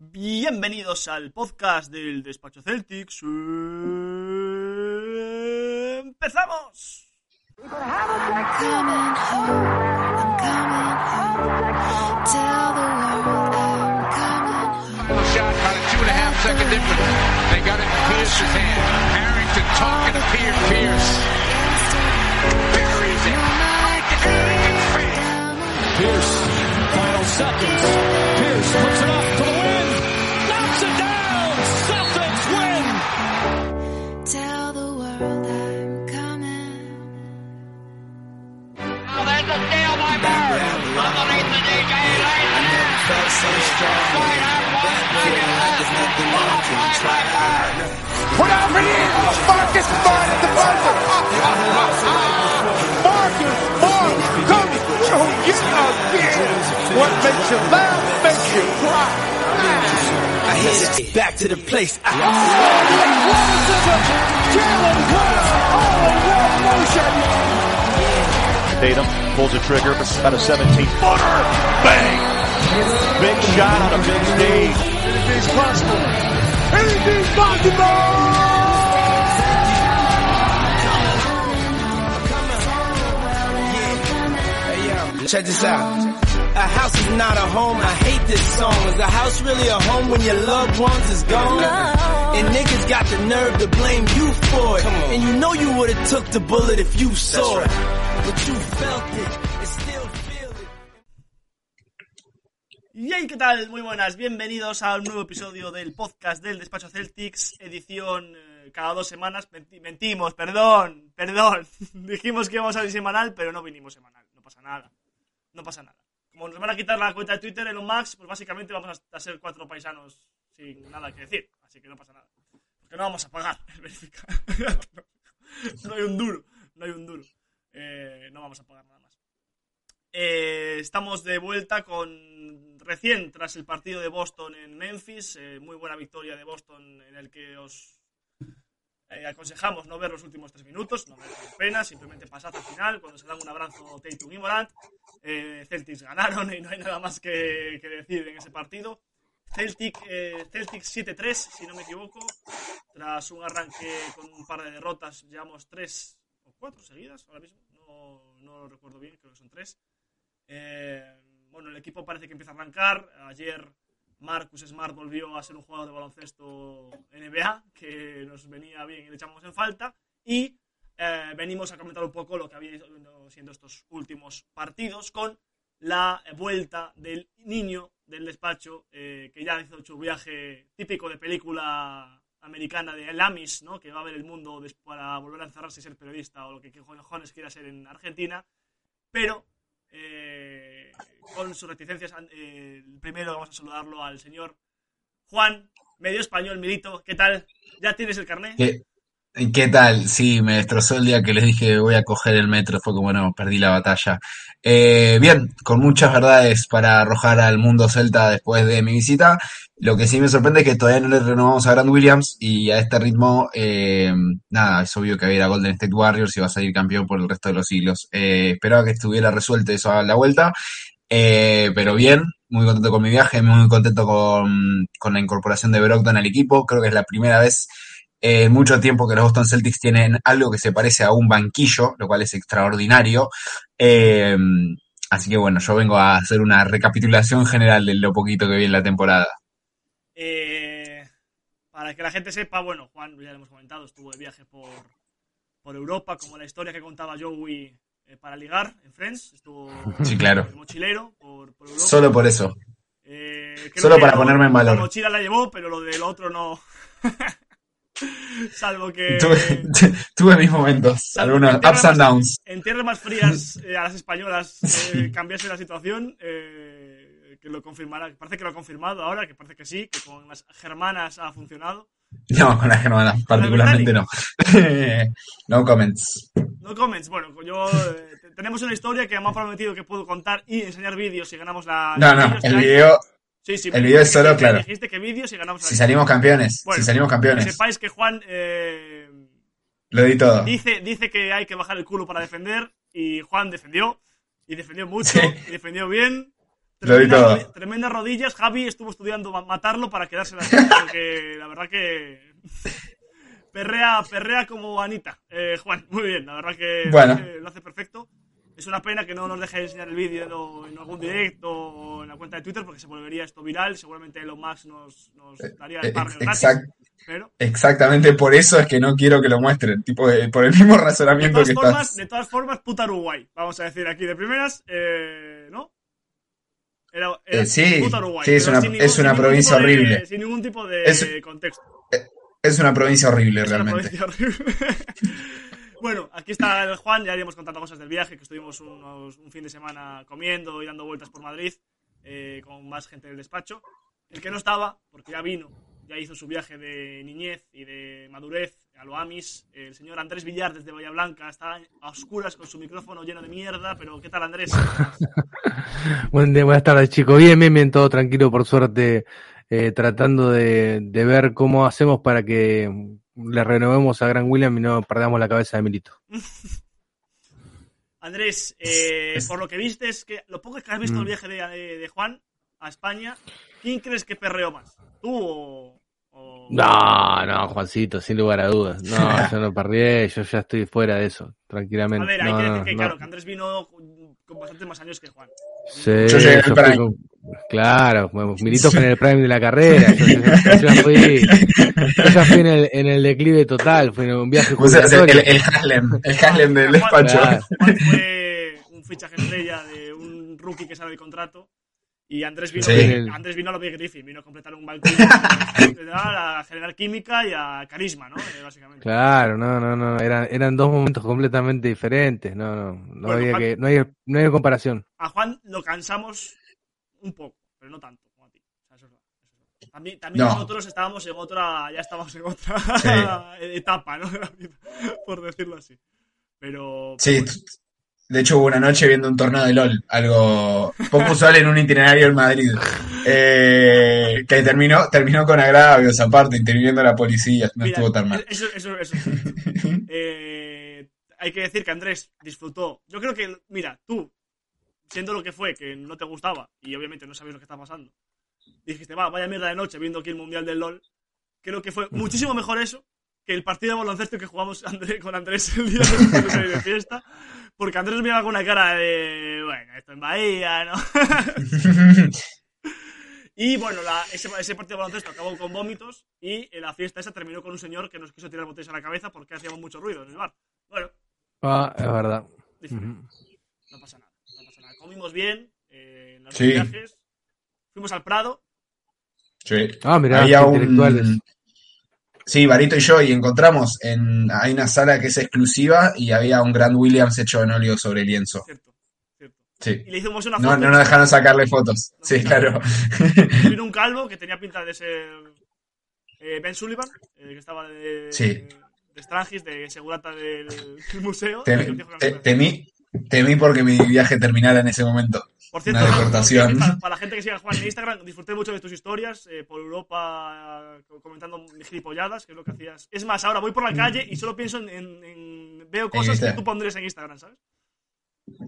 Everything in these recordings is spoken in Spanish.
Bienvenidos al podcast del Despacho Celtics. ¡Empezamos! Pierce. Final seconds. Pierce it up. Knocks it down. Celtics win. Tell the world I'm coming. Now there's a steal by Bird. Underneath the DJ lane. Right out one second left. Followed by Bird. Put out for you. Oh, Marcus Smart at the buzzer. Marcus Smart ah, ah, ah, coming to you again. What makes you laugh makes you cry. I hit it back to the place. I Tatum pulls a trigger, about a 17 footer. Bang! Big shot on a big stage. Anything's possible. Anything's possible! Check this out. A house is not a home. I hate this song. Is a house really a home when your loved ones is gone? And niggas got the nerve to blame you for it. And you know you would have took the bullet if you saw it. But you felt it. And still feel it. ¿qué tal? Muy buenas, bienvenidos a un nuevo episodio del podcast del Despacho Celtics, edición eh, cada dos semanas. Menti- mentimos, perdón, perdón. Dijimos que íbamos a salir semanal, pero no vinimos semanal, no pasa nada. No pasa nada. Como nos van a quitar la cuenta de Twitter, Elon Max, pues básicamente vamos a, ser cuatro paisanos sin nada que decir, así que no pasa nada. Porque no vamos a pagar no hay un duro, no hay un duro. Eh, no vamos a pagar nada más. Eh, estamos de vuelta con recién tras el partido de Boston en Memphis, eh, muy buena victoria de Boston en el que os eh, aconsejamos no ver los últimos tres minutos, no merece la pena, simplemente pasad al final cuando se dan un abrazo Tatum y Morant. Eh, Celtics ganaron y no hay nada más que, que decir en ese partido. Celtic, eh, Celtics 7-3, si no me equivoco, tras un arranque con un par de derrotas, llevamos tres o cuatro seguidas ahora mismo, no, no lo recuerdo bien, creo que son tres. Eh, bueno, el equipo parece que empieza a arrancar. Ayer Marcus Smart volvió a ser un jugador de baloncesto NBA, que nos venía bien y le echamos en falta. Y eh, venimos a comentar un poco lo que había ido siendo estos últimos partidos con la vuelta del niño del despacho, eh, que ya hizo su viaje típico de película americana de El Amis, ¿no? que va a ver el mundo para volver a encerrarse y ser periodista o lo que cojones quiera ser en Argentina, pero eh, con sus reticencias. eh, primero vamos a saludarlo al señor Juan, medio español, Milito. ¿Qué tal? ¿Ya tienes el carnet? ¿Qué, qué tal? Sí, me destrozó el día que les dije voy a coger el metro, fue como no, perdí la batalla. Eh, bien, con muchas verdades para arrojar al mundo celta después de mi visita. Lo que sí me sorprende es que todavía no le renovamos a Grant Williams y a este ritmo, eh, nada, es obvio que va a ir a Golden State Warriors y va a salir campeón por el resto de los siglos. Eh, esperaba que estuviera resuelto eso a la vuelta, eh, pero bien, muy contento con mi viaje, muy contento con, con la incorporación de Brogdon al equipo. Creo que es la primera vez en mucho tiempo que los Boston Celtics tienen algo que se parece a un banquillo, lo cual es extraordinario. Eh, así que bueno, yo vengo a hacer una recapitulación general de lo poquito que vi en la temporada. Eh, para que la gente sepa, bueno, Juan, ya lo hemos comentado, estuvo de viaje por, por Europa, como la historia que contaba Joey eh, para ligar en Friends. Estuvo Sí, claro. mochilero por, por Europa. Solo por eso. Eh, Solo para ponerme en valor. La mochila la llevó, pero lo del otro no. Salvo que. Tuve, tuve mis momentos, salvo algunos ups and downs. En tierras más frías eh, a las españolas eh, cambiase la situación, eh, que lo confirmará. Parece que lo ha confirmado ahora, que parece que sí, que con las germanas ha funcionado. No, con las hermanas, particularmente no. no comments. No comments. Bueno, yo eh, te- tenemos una historia que me ha prometido que puedo contar y enseñar vídeos si ganamos la. No, no, el video, Sí, sí, el video es solo, que- claro. Dijiste que vídeos y ganamos la. si salimos campeones, Bueno, si salimos Que campeones, sepáis que Juan eh, lo di todo. dice, dice que hay que bajar el culo para defender y Juan defendió y defendió mucho Sí. y defendió bien. Lo di todo. tremendas rodillas. Javi estuvo estudiando ma- matarlo para quedarse así, porque la verdad que perrea, perrea como Anita. Eh, Juan, muy bien, la verdad que Bueno. lo hace perfecto. Es una pena que no nos deje enseñar el vídeo en algún directo o en la cuenta de Twitter porque se volvería esto viral. Seguramente Elon Musk nos, nos daría el Eh, ex- gratis. exact- Pero, exactamente por eso es que no quiero que lo muestren. Tipo, eh, por el mismo de razonamiento todas, que formas, estás. de todas formas, puta Uruguay. Vamos a decir aquí de primeras, eh, ¿no? Era, era Eh, sí, puta Uruguay, sí, es una- sin es una ningún provincia de- horrible. sin ningún tipo de Es- contexto. Es una provincia horrible, Es una realmente. provincia horrible. bueno, aquí está el Juan, ya iremos contando cosas del viaje, que estuvimos unos- un fin de semana comiendo y dando vueltas por Madrid eh, con más gente del despacho. El que no estaba, porque ya vino, ya hizo su viaje de niñez y de madurez a lo Amis, el señor Andrés Villar desde Bahía Blanca, está a oscuras con su micrófono lleno de mierda, pero ¿qué tal Andrés? Buen día, buenas tardes, chicos. Bien, bien, bien, todo tranquilo, por suerte, eh, tratando de, de ver cómo hacemos para que le renovemos a Gran William y no perdamos la cabeza de Milito. Andrés, eh, por lo que viste, es que lo poco que has visto Mm. el viaje de, de- de Juan a España, ¿quién crees que perreó más? ¿Tú o.? O- No, no, Juancito, sin lugar a dudas. No, yo no perdí, yo ya estoy fuera de eso, tranquilamente. A ver, hay No, que decir que, no. claro, que Andrés vino con, bastantes más años que Juan. Sí, Yo llegué al prime. con- Claro, bueno, Milito fue en el prime de la carrera. Yo, yo- yo ya fui, yo ya fui en el, en el declive total, fue en un viaje O sea, el, el Haslem, el Haslem del despacho. Claro. Juan fue un fichaje estrella de un rookie que sale del contrato. Y Andrés vino, Sí. Andrés vino a lo Big Griffin, vino a completar un balcón a generar química y a carisma, ¿no? Eh, básicamente. Claro, no, no, no, eran, eran dos momentos completamente diferentes, no, no, no Bueno, había Juan- que, no hay, no hay comparación. A Juan lo cansamos un poco, pero no tanto como a ti. Eso es verdad. También, también No. nosotros estábamos en otra, ya estábamos en otra Sí. etapa, ¿no? Por decirlo así. Pero, Sí, de hecho hubo una noche viendo un torneo de LOL, algo poco usual en un itinerario en Madrid, eh, que terminó, terminó con agravios aparte, interviniendo la policía, no Mira, estuvo tan mal. Eso, eso, eso. Eh, hay que decir que Andrés disfrutó. Yo creo que, mira, tú, siendo lo que fue, que no te gustaba y obviamente no sabías lo que estaba pasando, dijiste, va, vaya mierda de noche viendo aquí el Mundial del LOL. Creo que fue muchísimo mejor eso que el partido de baloncesto que jugamos André- con Andrés el día de de fiesta. Porque Andrés me iba con una cara de, bueno, esto en Bahía, ¿no? Y bueno, la- ese, ese partido de baloncesto acabó con vómitos y en la fiesta esa terminó con un señor que nos quiso tirar botellas a la cabeza porque hacíamos mucho ruido en el bar. Bueno, Ah, es verdad. Ujú. no pasa nada, no pasa nada. Comimos bien eh, en los Sí. viajes, fuimos al Prado. Sí. Ah, mirá, Había un... intelectuales. Sí, Barito y yo, y encontramos en... Hay una sala que es exclusiva y había un Grand Williams hecho en óleo sobre lienzo. Cierto, cierto. Sí. Y le hicimos una No, foto. no nos dejaron sacarle fotos. Sí, claro. Vino un calvo que tenía pinta de ser eh, Ben Sullivan, eh, que estaba de, Sí. de Strangis, de segurata del, del museo. y Tem- nos dijo que nos te- temí, temí porque mi viaje terminara en ese momento. Por cierto, Una deportación. para, para la gente que siga Juan en Instagram, disfruté mucho de tus historias eh, por Europa eh, comentando gilipolladas, que es lo que hacías. Es más, ahora voy por la calle y solo pienso en. en- en- veo cosas que tú pondrías en Instagram, ¿sabes?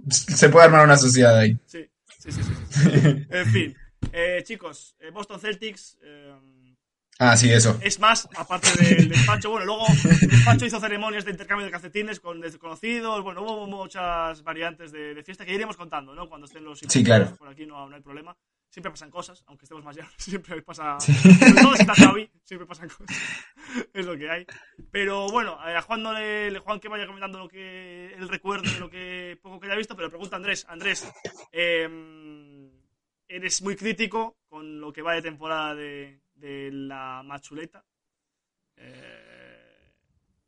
Se puede armar una sociedad ahí. Sí, sí, sí. sí, sí. en fin, eh, chicos, eh, Boston Celtics. eh, Ah, sí, eso. es más, aparte del despacho, bueno, luego el despacho hizo ceremonias de intercambio de calcetines con desconocidos, bueno, hubo muchas variantes de, de fiesta que iremos contando, ¿no? Cuando estén los Sí, claro. por aquí no, no hay problema. Siempre pasan cosas, aunque estemos más llanos, siempre pasa. Sobre todo si está Xavi, siempre pasan cosas. es lo que hay. Pero bueno, eh, a Juan no le, Juan que vaya comentando lo que él recuerde de lo que poco que haya visto, pero pregunta a Andrés, Andrés, eh, eres muy crítico con lo que va de temporada de, de la machuleta. Eh,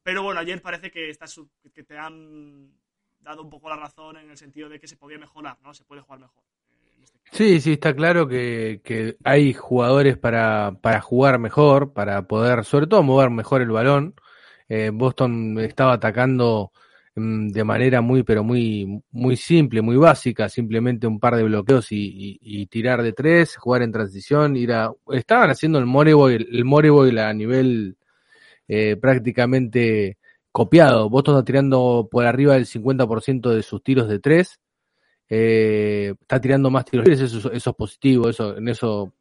pero bueno, ayer parece que, estás, que te han dado un poco la razón en el sentido de que se podía mejorar, ¿no? Se puede jugar mejor. eh, este. Sí, sí, está claro que, que hay jugadores para, para jugar mejor, para poder, sobre todo, mover mejor el balón. Eh, Boston estaba atacando de manera muy, pero muy, muy simple, muy básica, simplemente un par de bloqueos y, y- y tirar de tres, jugar en transición, ir a, estaban haciendo el Moreboy, el Moreboy a nivel eh, prácticamente copiado. Boston está tirando por arriba del 50% de sus tiros de tres eh, está tirando más tiros eso, eso es positivo, eso, en eso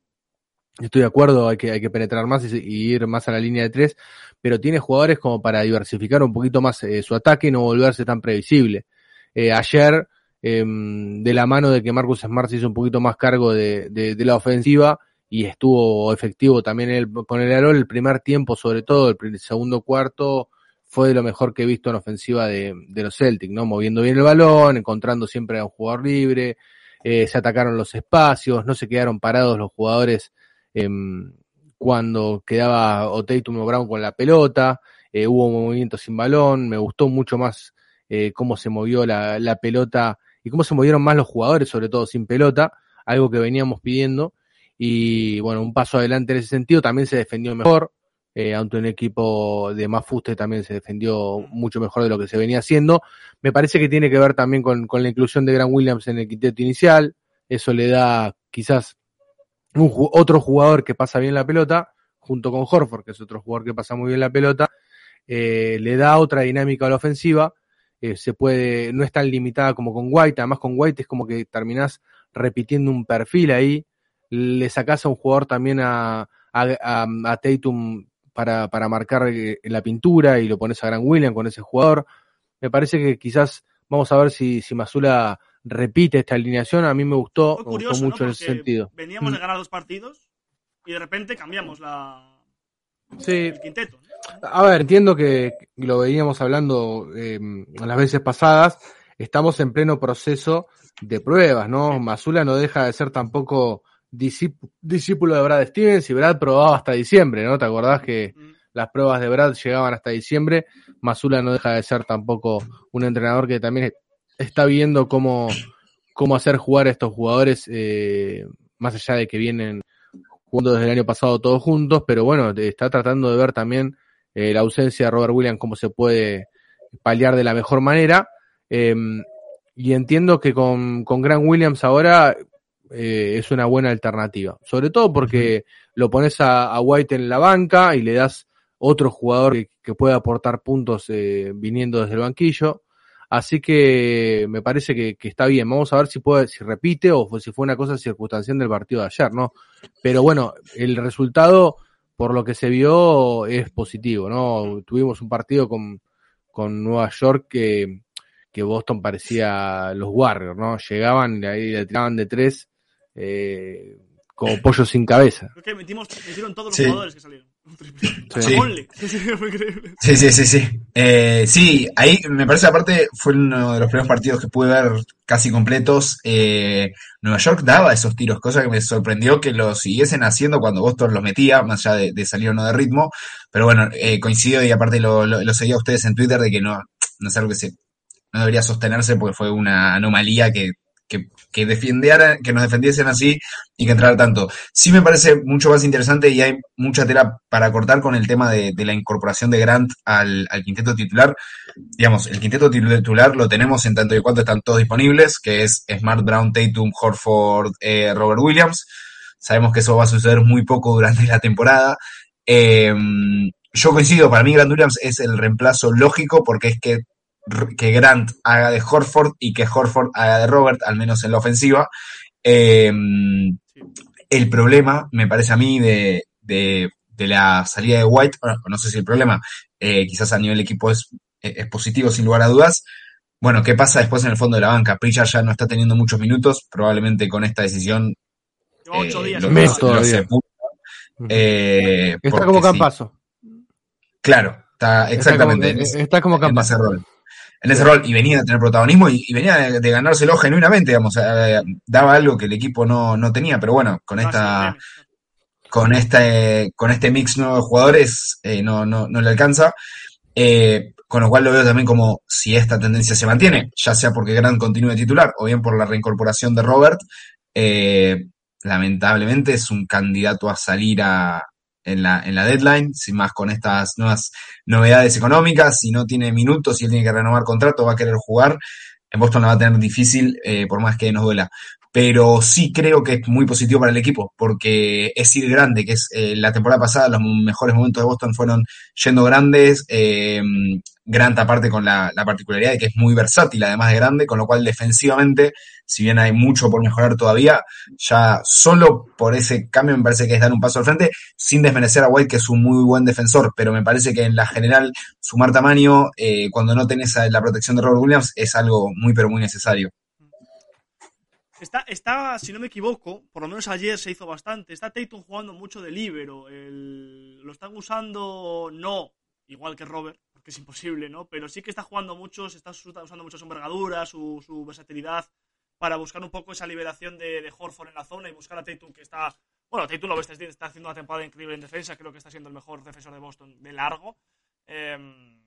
estoy de acuerdo, hay que, penetrar más y, ir más a la línea de tres, pero tiene jugadores como para diversificar un poquito más eh, su ataque y no volverse tan previsible. Eh, ayer, eh, de la mano de que Marcus Smart se hizo un poquito más cargo de, de, de la ofensiva y estuvo efectivo también con el Arol, el primer tiempo sobre todo, el, primer- segundo cuarto, fue de lo mejor que he visto en ofensiva de, de los Celtics, ¿no? Moviendo bien el balón, encontrando siempre a un jugador libre, eh, se atacaron los espacios, no se quedaron parados los jugadores em, cuando quedaba o Tatum o Brown con la pelota, eh, hubo movimiento sin balón, me gustó mucho más eh, cómo se movió la, pelota y cómo se movieron más los jugadores, sobre todo sin pelota, algo que veníamos pidiendo. Y bueno, un paso adelante en ese sentido, también se defendió mejor, eh, un equipo de más fuste también se defendió mucho mejor de lo que se venía haciendo. Me parece que tiene que ver también con, con la inclusión de Grant Williams en el quinteto inicial, eso le da quizás un, otro jugador que pasa bien la pelota, junto con Horford, que es otro jugador que pasa muy bien la pelota, eh, le da otra dinámica a la ofensiva, eh, se puede, no es tan limitada como con White, además con White es como que terminás repitiendo un perfil ahí, le sacás a un jugador también a, a, a- a Tatum para, para marcar eh, la pintura y lo pones a Gran William con ese jugador. Me parece que quizás vamos a ver si, si Masula repite esta alineación. A mí me gustó, Fue me curioso, gustó mucho ¿no? en ese sentido. Veníamos de Mm. ganar dos partidos y de repente cambiamos la Sí, el quinteto. ¿no? A ver, entiendo que lo veíamos hablando eh, las veces pasadas, estamos en pleno proceso de pruebas, ¿no? Masula no deja de ser tampoco discíp- discípulo de Brad Stevens y Brad probaba hasta diciembre, ¿no? ¿Te acordás que Mm. las pruebas de Brad llegaban hasta diciembre? Masula no deja de ser tampoco un entrenador que también está viendo cómo, cómo hacer jugar a estos jugadores, eh, más allá de que vienen jugando desde el año pasado todos juntos, pero bueno, está tratando de ver también eh, la ausencia de Robert Williams, cómo se puede paliar de la mejor manera. Eh, y entiendo que con, con Grant Williams ahora eh, es una buena alternativa. Sobre todo porque lo pones a, a White en la banca y le das otro jugador que, que pueda aportar puntos eh, viniendo desde el banquillo. Así que me parece que, que está bien. Vamos a ver si puede, si repite o fue- si fue una cosa circunstancial del partido de ayer, ¿no? Pero bueno, el resultado, por lo que se vio, es positivo, ¿no? Tuvimos un partido con, con Nueva York que, que Boston parecía los Warriors, ¿no? Llegaban y ahí le tiraban de tres, eh, como pollo sin cabeza. Creo que metimos, metieron todos los Sí. jugadores que salieron. Un triple. Sí. Sí, sí. Sí. Eh, sí, ahí me parece aparte fue uno de los primeros partidos que pude ver casi completos. Eh, Nueva York daba esos tiros, cosa que me sorprendió que lo siguiesen haciendo cuando Boston los metía, más allá de, de salir o no de ritmo. Pero bueno, eh, coincido y aparte lo, lo, lo seguía a ustedes en Twitter de que no, no es algo que se, no debería sostenerse porque fue una anomalía que, que, que defendiera, que nos defendiesen así y que entrara tanto. Sí me parece mucho más interesante y hay mucha tela para cortar con el tema de, la incorporación de Grant al, quinteto titular. Digamos, el quinteto titular lo tenemos en tanto y cuanto están todos disponibles, que es Smart, Brown, Tatum, Horford, eh, Robert Williams. Sabemos que eso va a suceder muy poco durante la temporada. Eh, yo coincido, para mí Grant Williams es el reemplazo lógico porque es que, que Grant haga de Horford y que Horford haga de Robert, al menos en la ofensiva. Eh, el problema, me parece a mí, de, de, de la salida de White, bueno, no sé si el problema, eh, quizás a nivel equipo es, es positivo sin lugar a dudas. Bueno, ¿qué pasa después en el fondo de la banca? Pritchard ya no está teniendo muchos minutos, probablemente con esta decisión ocho eh, días. lo, Mes lo. Eh, Está como sí, Campazo. claro, está exactamente en, Está como, está como Campazo. En ese rol, y venía a tener protagonismo y, y venía de, de, ganárselo genuinamente, digamos, eh, daba algo que el equipo no, no tenía, pero bueno, con esta, con este, con este mix nuevo de jugadores eh, no, no, no le alcanza. Eh, con lo cual lo veo también como si esta tendencia se mantiene, ya sea porque Grant continúe titular o bien por la reincorporación de Robert, lamentablemente es un candidato a salir a, en, la, en la deadline, sin más con estas nuevas novedades económicas, si no tiene minutos, si él tiene que renovar contrato, va a querer jugar, en Boston la va a tener difícil, eh, por más que nos duela. Pero sí creo que es muy positivo para el equipo, porque es ir grande, que es eh, la temporada pasada los mejores momentos de Boston fueron yendo grandes, eh, Grant aparte con la, la particularidad de que es muy versátil, además de grande, con lo cual defensivamente, si bien hay mucho por mejorar todavía, ya solo por ese cambio me parece que es dar un paso al frente, sin desmerecer a White, que es un muy buen defensor, pero me parece que en la general sumar tamaño, eh, cuando no tenés la protección de Robert Williams, es algo muy pero muy necesario. Está, si no me equivoco, por lo menos ayer se hizo bastante. Está Tatum jugando mucho de libero. Lo están usando, no igual que Robert, porque es imposible, ¿no? Pero sí que está jugando mucho, se está usa- usando mucho su envergadura, su, su versatilidad, para buscar un poco esa liberación de, de Horford en la zona y buscar a Tatum, que está. Bueno, Tatum lo ves, está, haciendo una temporada increíble en defensa, creo que está siendo el mejor defensor de Boston de largo. Em,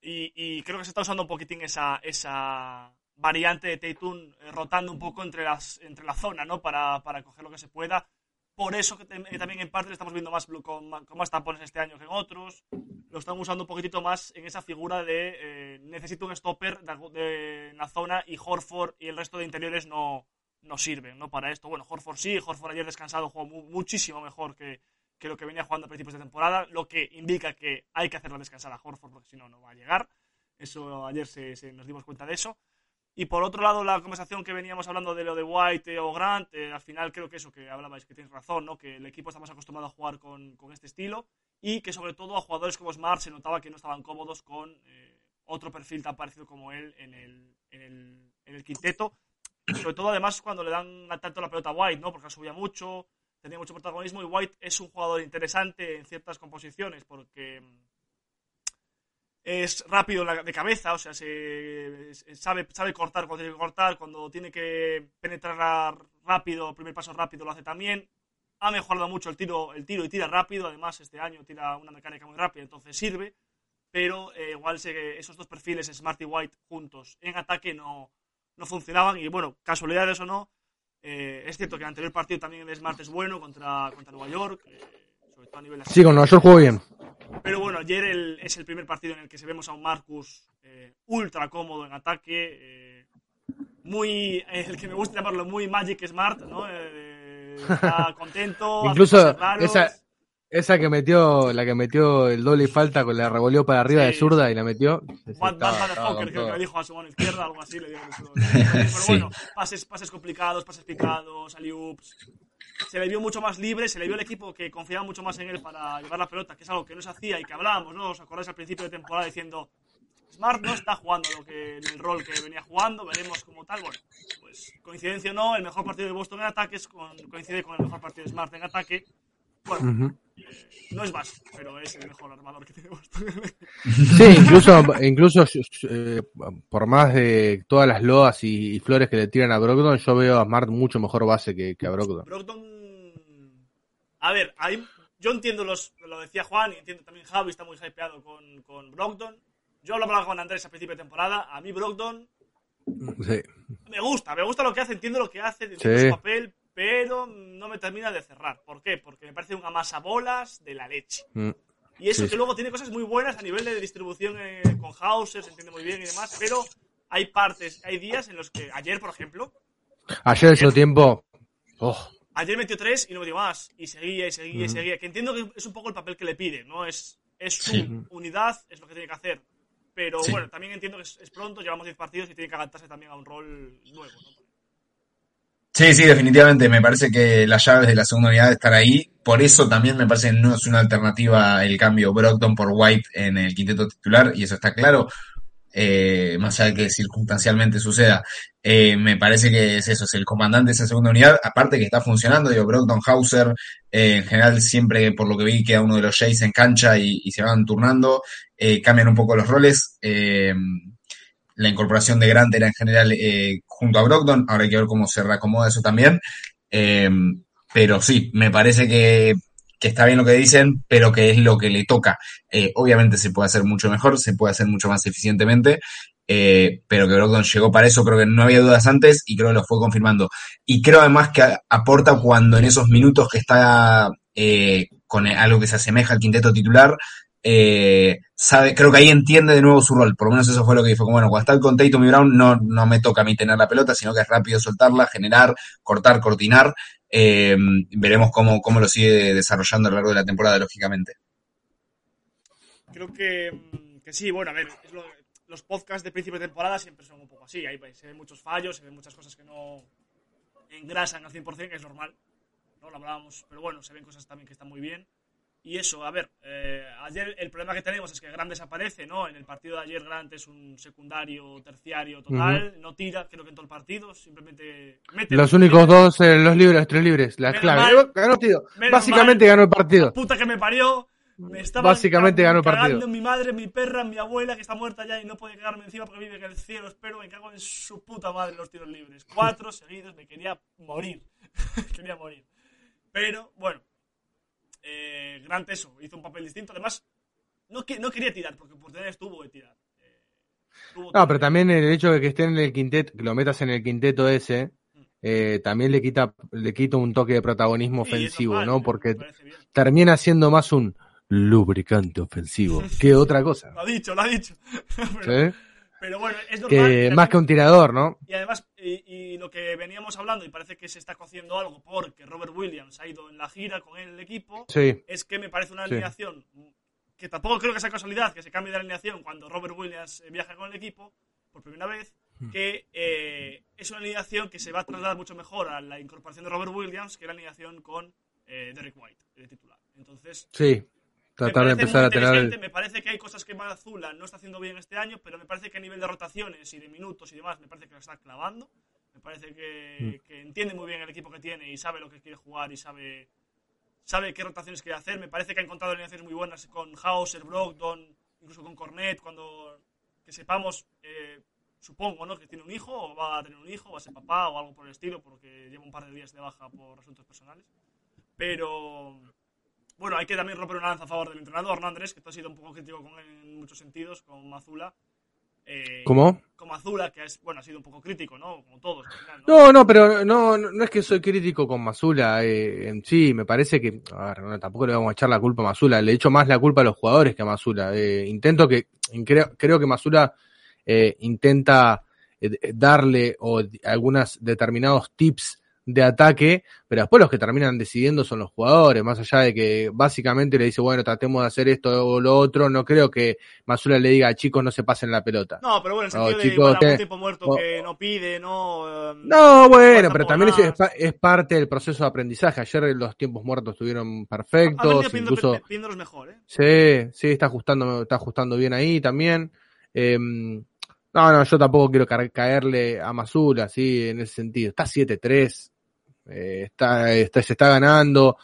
y, y creo que se está usando un poquitín esa, esa variante de Tatum eh, rotando un poco entre, las, entre la zona, ¿no? Para, para coger lo que se pueda. Por eso eh, también en parte le estamos viendo más con, con más tapones este año que en otros. Lo están usando un poquitito más en esa figura de eh, necesito un stopper de, de- en la zona y Horford y el resto de interiores no, no sirven ¿no? para esto. Bueno, Horford sí, Horford ayer descansado jugó mu- muchísimo mejor que, que lo que venía jugando a principios de temporada, lo que indica que hay que hacerlo descansar a Horford porque si no, no va a llegar. Eso ayer se- nos dimos cuenta de eso. Y por otro lado, la conversación que veníamos hablando de lo de White eh, o Grant, eh, al final creo que eso que hablabais, que tienes razón, ¿no? que el equipo está más acostumbrado a jugar con, con este estilo y que sobre todo a jugadores como Smart se notaba que no estaban cómodos con eh, otro perfil tan parecido como él en el, en el, en el quinteto. Sobre todo además cuando le dan tanto la pelota a White, ¿no? porque subía mucho, tenía mucho protagonismo y White es un jugador interesante en ciertas composiciones porque es rápido de cabeza, o sea, se, se- sabe, sabe cortar cuando tiene que cortar, cuando tiene que penetrar rápido, primer paso rápido lo hace también. Ha mejorado mucho el tiro, el tiro y tira rápido, además este año tira una mecánica muy rápida, entonces sirve. Pero eh, igual se- esos dos perfiles, Smart y White, juntos en ataque no, no funcionaban. Y bueno, casualidades o no, eh, es cierto que el anterior partido también de Smart es bueno contra, contra Nueva York, eh, sobre todo a nivel Sí, con Nueva York jugó bien. Pero bueno, ayer el- es el primer partido en el que se vemos a un Marcus eh, ultra cómodo en ataque, eh, muy, eh, el que me gusta llamarlo, muy Magic Smart, ¿no? Eh, está contento. Incluso esa, esa que metió, la que metió el doble y falta con la revolvió para arriba Sí. de zurda y la metió. Con creo que le dijo a su mano izquierda, algo así, le dio. Pero Sí. bueno, pases, pases complicados, pases picados, alley-oops. Se le vio mucho más libre, se le vio el equipo que confiaba mucho más en él para llevar la pelota, que es algo que no se hacía y que hablábamos, ¿no? ¿Os acordáis al principio de temporada diciendo Smart no está jugando lo que, el rol que venía jugando, veremos como tal. Bueno, pues coincidencia o no, el mejor partido de Boston en ataque es con- coincide con el mejor partido de Smart en ataque. Bueno, no es básico, pero es el mejor armador que tiene Boston. Sí, incluso, incluso eh, por más de todas las loas y, y flores que le tiran a Brogdon, yo veo a Smart mucho mejor base que, que a Brogdon. Brogdon. A ver, hay- yo entiendo los, lo decía Juan y entiendo también Javi, está muy hypeado con, con Brogdon. Yo lo hablaba con Andrés a principio de temporada. A mí Brogdon Sí. me gusta, me gusta lo que hace, entiendo lo que hace, entiendo Sí. su papel, pero no me termina de cerrar. ¿Por qué? Porque me parece un amasabolas de la leche. Mm. Y eso Sí, que luego tiene cosas muy buenas a nivel de distribución eh, con Hauser, se entiende muy bien y demás, pero hay partes, hay días en los que, ayer por ejemplo, Ayer el segundo tiempo. oh, Ayer metió tres y no metió más. Y seguía y seguía y Ujú. seguía. Que entiendo que es un poco el papel que le pide, ¿no? Es, es su Sí. unidad, es lo que tiene que hacer. Pero Sí. bueno, también entiendo que es, es pronto, llevamos 10 partidos y tiene que adaptarse también a un rol nuevo, ¿no? Sí, sí, definitivamente. Me parece que las llaves de la segunda unidad están ahí. Por eso también me parece que no es una alternativa el cambio Brogdon por White en el quinteto titular, y eso está claro. Eh, más allá de que circunstancialmente suceda, Eh, me parece que es eso, es el comandante de esa segunda unidad, aparte que está funcionando, digo, Brogdon Hauser, eh, en general siempre por lo que vi queda uno de los Jays en cancha y, y se van turnando, eh, cambian un poco los roles, eh, la incorporación de Grant era en general eh, junto a Brogdon, ahora hay que ver cómo se reacomoda eso también, eh, pero sí, me parece que, que está bien lo que dicen, pero que es lo que le toca. Eh, obviamente se puede hacer mucho mejor, se puede hacer mucho más eficientemente, eh, pero que Brogdon llegó para eso, creo que no había dudas antes y creo que lo fue confirmando. Y creo además que aporta cuando en esos minutos que está eh, con algo que se asemeja al quinteto titular, eh, sabe, creo que ahí entiende de nuevo su rol, por lo menos eso fue lo que dijo, bueno, cuando está con Tatum y Brown no, no me toca a mí tener la pelota, sino que es rápido soltarla, generar, cortar, cortinar, eh, veremos cómo, cómo lo sigue desarrollando a lo largo de la temporada, lógicamente. Creo que, mm, Que sí, bueno, a ver, los podcasts de principio de temporada siempre son un poco así. Ahí se ven muchos fallos, se ven muchas cosas que no engrasan al 100%, que es normal. No lo hablábamos, pero bueno, se ven cosas también que están muy bien. Y eso, a ver, eh, ayer el problema que tenemos es que Grant desaparece, ¿no? En el partido de ayer Grant es un secundario, terciario total, no tira, creo que en todo el partido, simplemente mete Los únicos dos, eh, los libres, los tres libres, la Menos clave. mal. Ganó el partido. Básicamente mal. ganó el partido. puta que me parió. Me estaba Básicamente ganó el partido. mi madre, mi perra, mi abuela, que está muerta ya y no puede cagarme encima porque vive en el cielo. Espero, me cago en su puta madre los tiros libres. Cuatro seguidos, me quería morir. quería morir. Pero, bueno. Eh, Grant eso, hizo un papel distinto. Además, no, que, no quería tirar, porque oportunidades tuvo de tirar. Eh, tuvo No, pero también el hecho de que esté en el quinteto, que lo metas en el quinteto ese, eh, también le quita, le quita un toque de protagonismo Sí, ofensivo, ¿no? Porque termina siendo más un lubricante ofensivo que otra cosa. Lo ha dicho, lo ha dicho. pero, ¿sí? pero bueno, es normal. Que más que un tirador, ¿no? Y además, y, y lo que veníamos hablando, y parece que se está cociendo algo porque Robert Williams ha ido en la gira con el equipo, Sí. es que me parece una Sí. alineación que tampoco creo que sea casualidad que se cambie de alineación cuando Robert Williams eh, viaja con el equipo por primera vez, Hmm. que eh, es una alineación que se va a trasladar mucho mejor a la incorporación de Robert Williams que la alineación con eh, Derek White, de titular. Entonces, Sí. Tratar de empezar a tener el... Me parece que hay cosas que Mazula no está haciendo bien este año, pero me parece que a nivel de rotaciones y de minutos y demás, me parece que lo está clavando. Me parece que, Mm. que entiende muy bien el equipo que tiene y sabe lo que quiere jugar y sabe, sabe qué rotaciones quiere hacer. Me parece que ha encontrado alineaciones muy buenas con Hauser, Brogdon, incluso con Cornet, cuando que sepamos, eh, supongo, ¿no? Que tiene un hijo o va a tener un hijo, va a ser papá o algo por el estilo, porque lleva un par de días de baja por asuntos personales. Pero bueno, hay que también romper una lanza a favor del entrenador, ¿no, Andrés? Que tú has sido un poco crítico con él en muchos sentidos, con Mazula. Eh, ¿Cómo? Con Mazula, que es, bueno, ha sido un poco crítico, ¿no? Como todos. al final, ¿no? No, no, pero no, no, es que soy crítico con Masula. Eh, en sí, me parece que, a ver, no, tampoco le vamos a echar la culpa a Masula. Le echo más la culpa a los jugadores que a Masula. Eh, intento que, creo, creo que Masula eh, intenta darle o algunos determinados tips de ataque, pero después los que terminan decidiendo son los jugadores, más allá de que básicamente le dice, bueno, tratemos de hacer esto o lo otro, no creo que Masula le diga, chicos, no se pasen la pelota. No, pero bueno, en el No, sentido chicos, de algún te- tiempo muerto no. que no pide, no. eh, No, bueno, pero también es, parte del proceso de aprendizaje. Ayer los tiempos muertos estuvieron perfectos, incluso mejor, ¿eh? sí, sí, está ajustando, está ajustando bien ahí también. Eh, no, no, yo tampoco quiero ca- caerle a Mazula, sí, en ese sentido. Está 7-3, eh, está, está, se está ganando.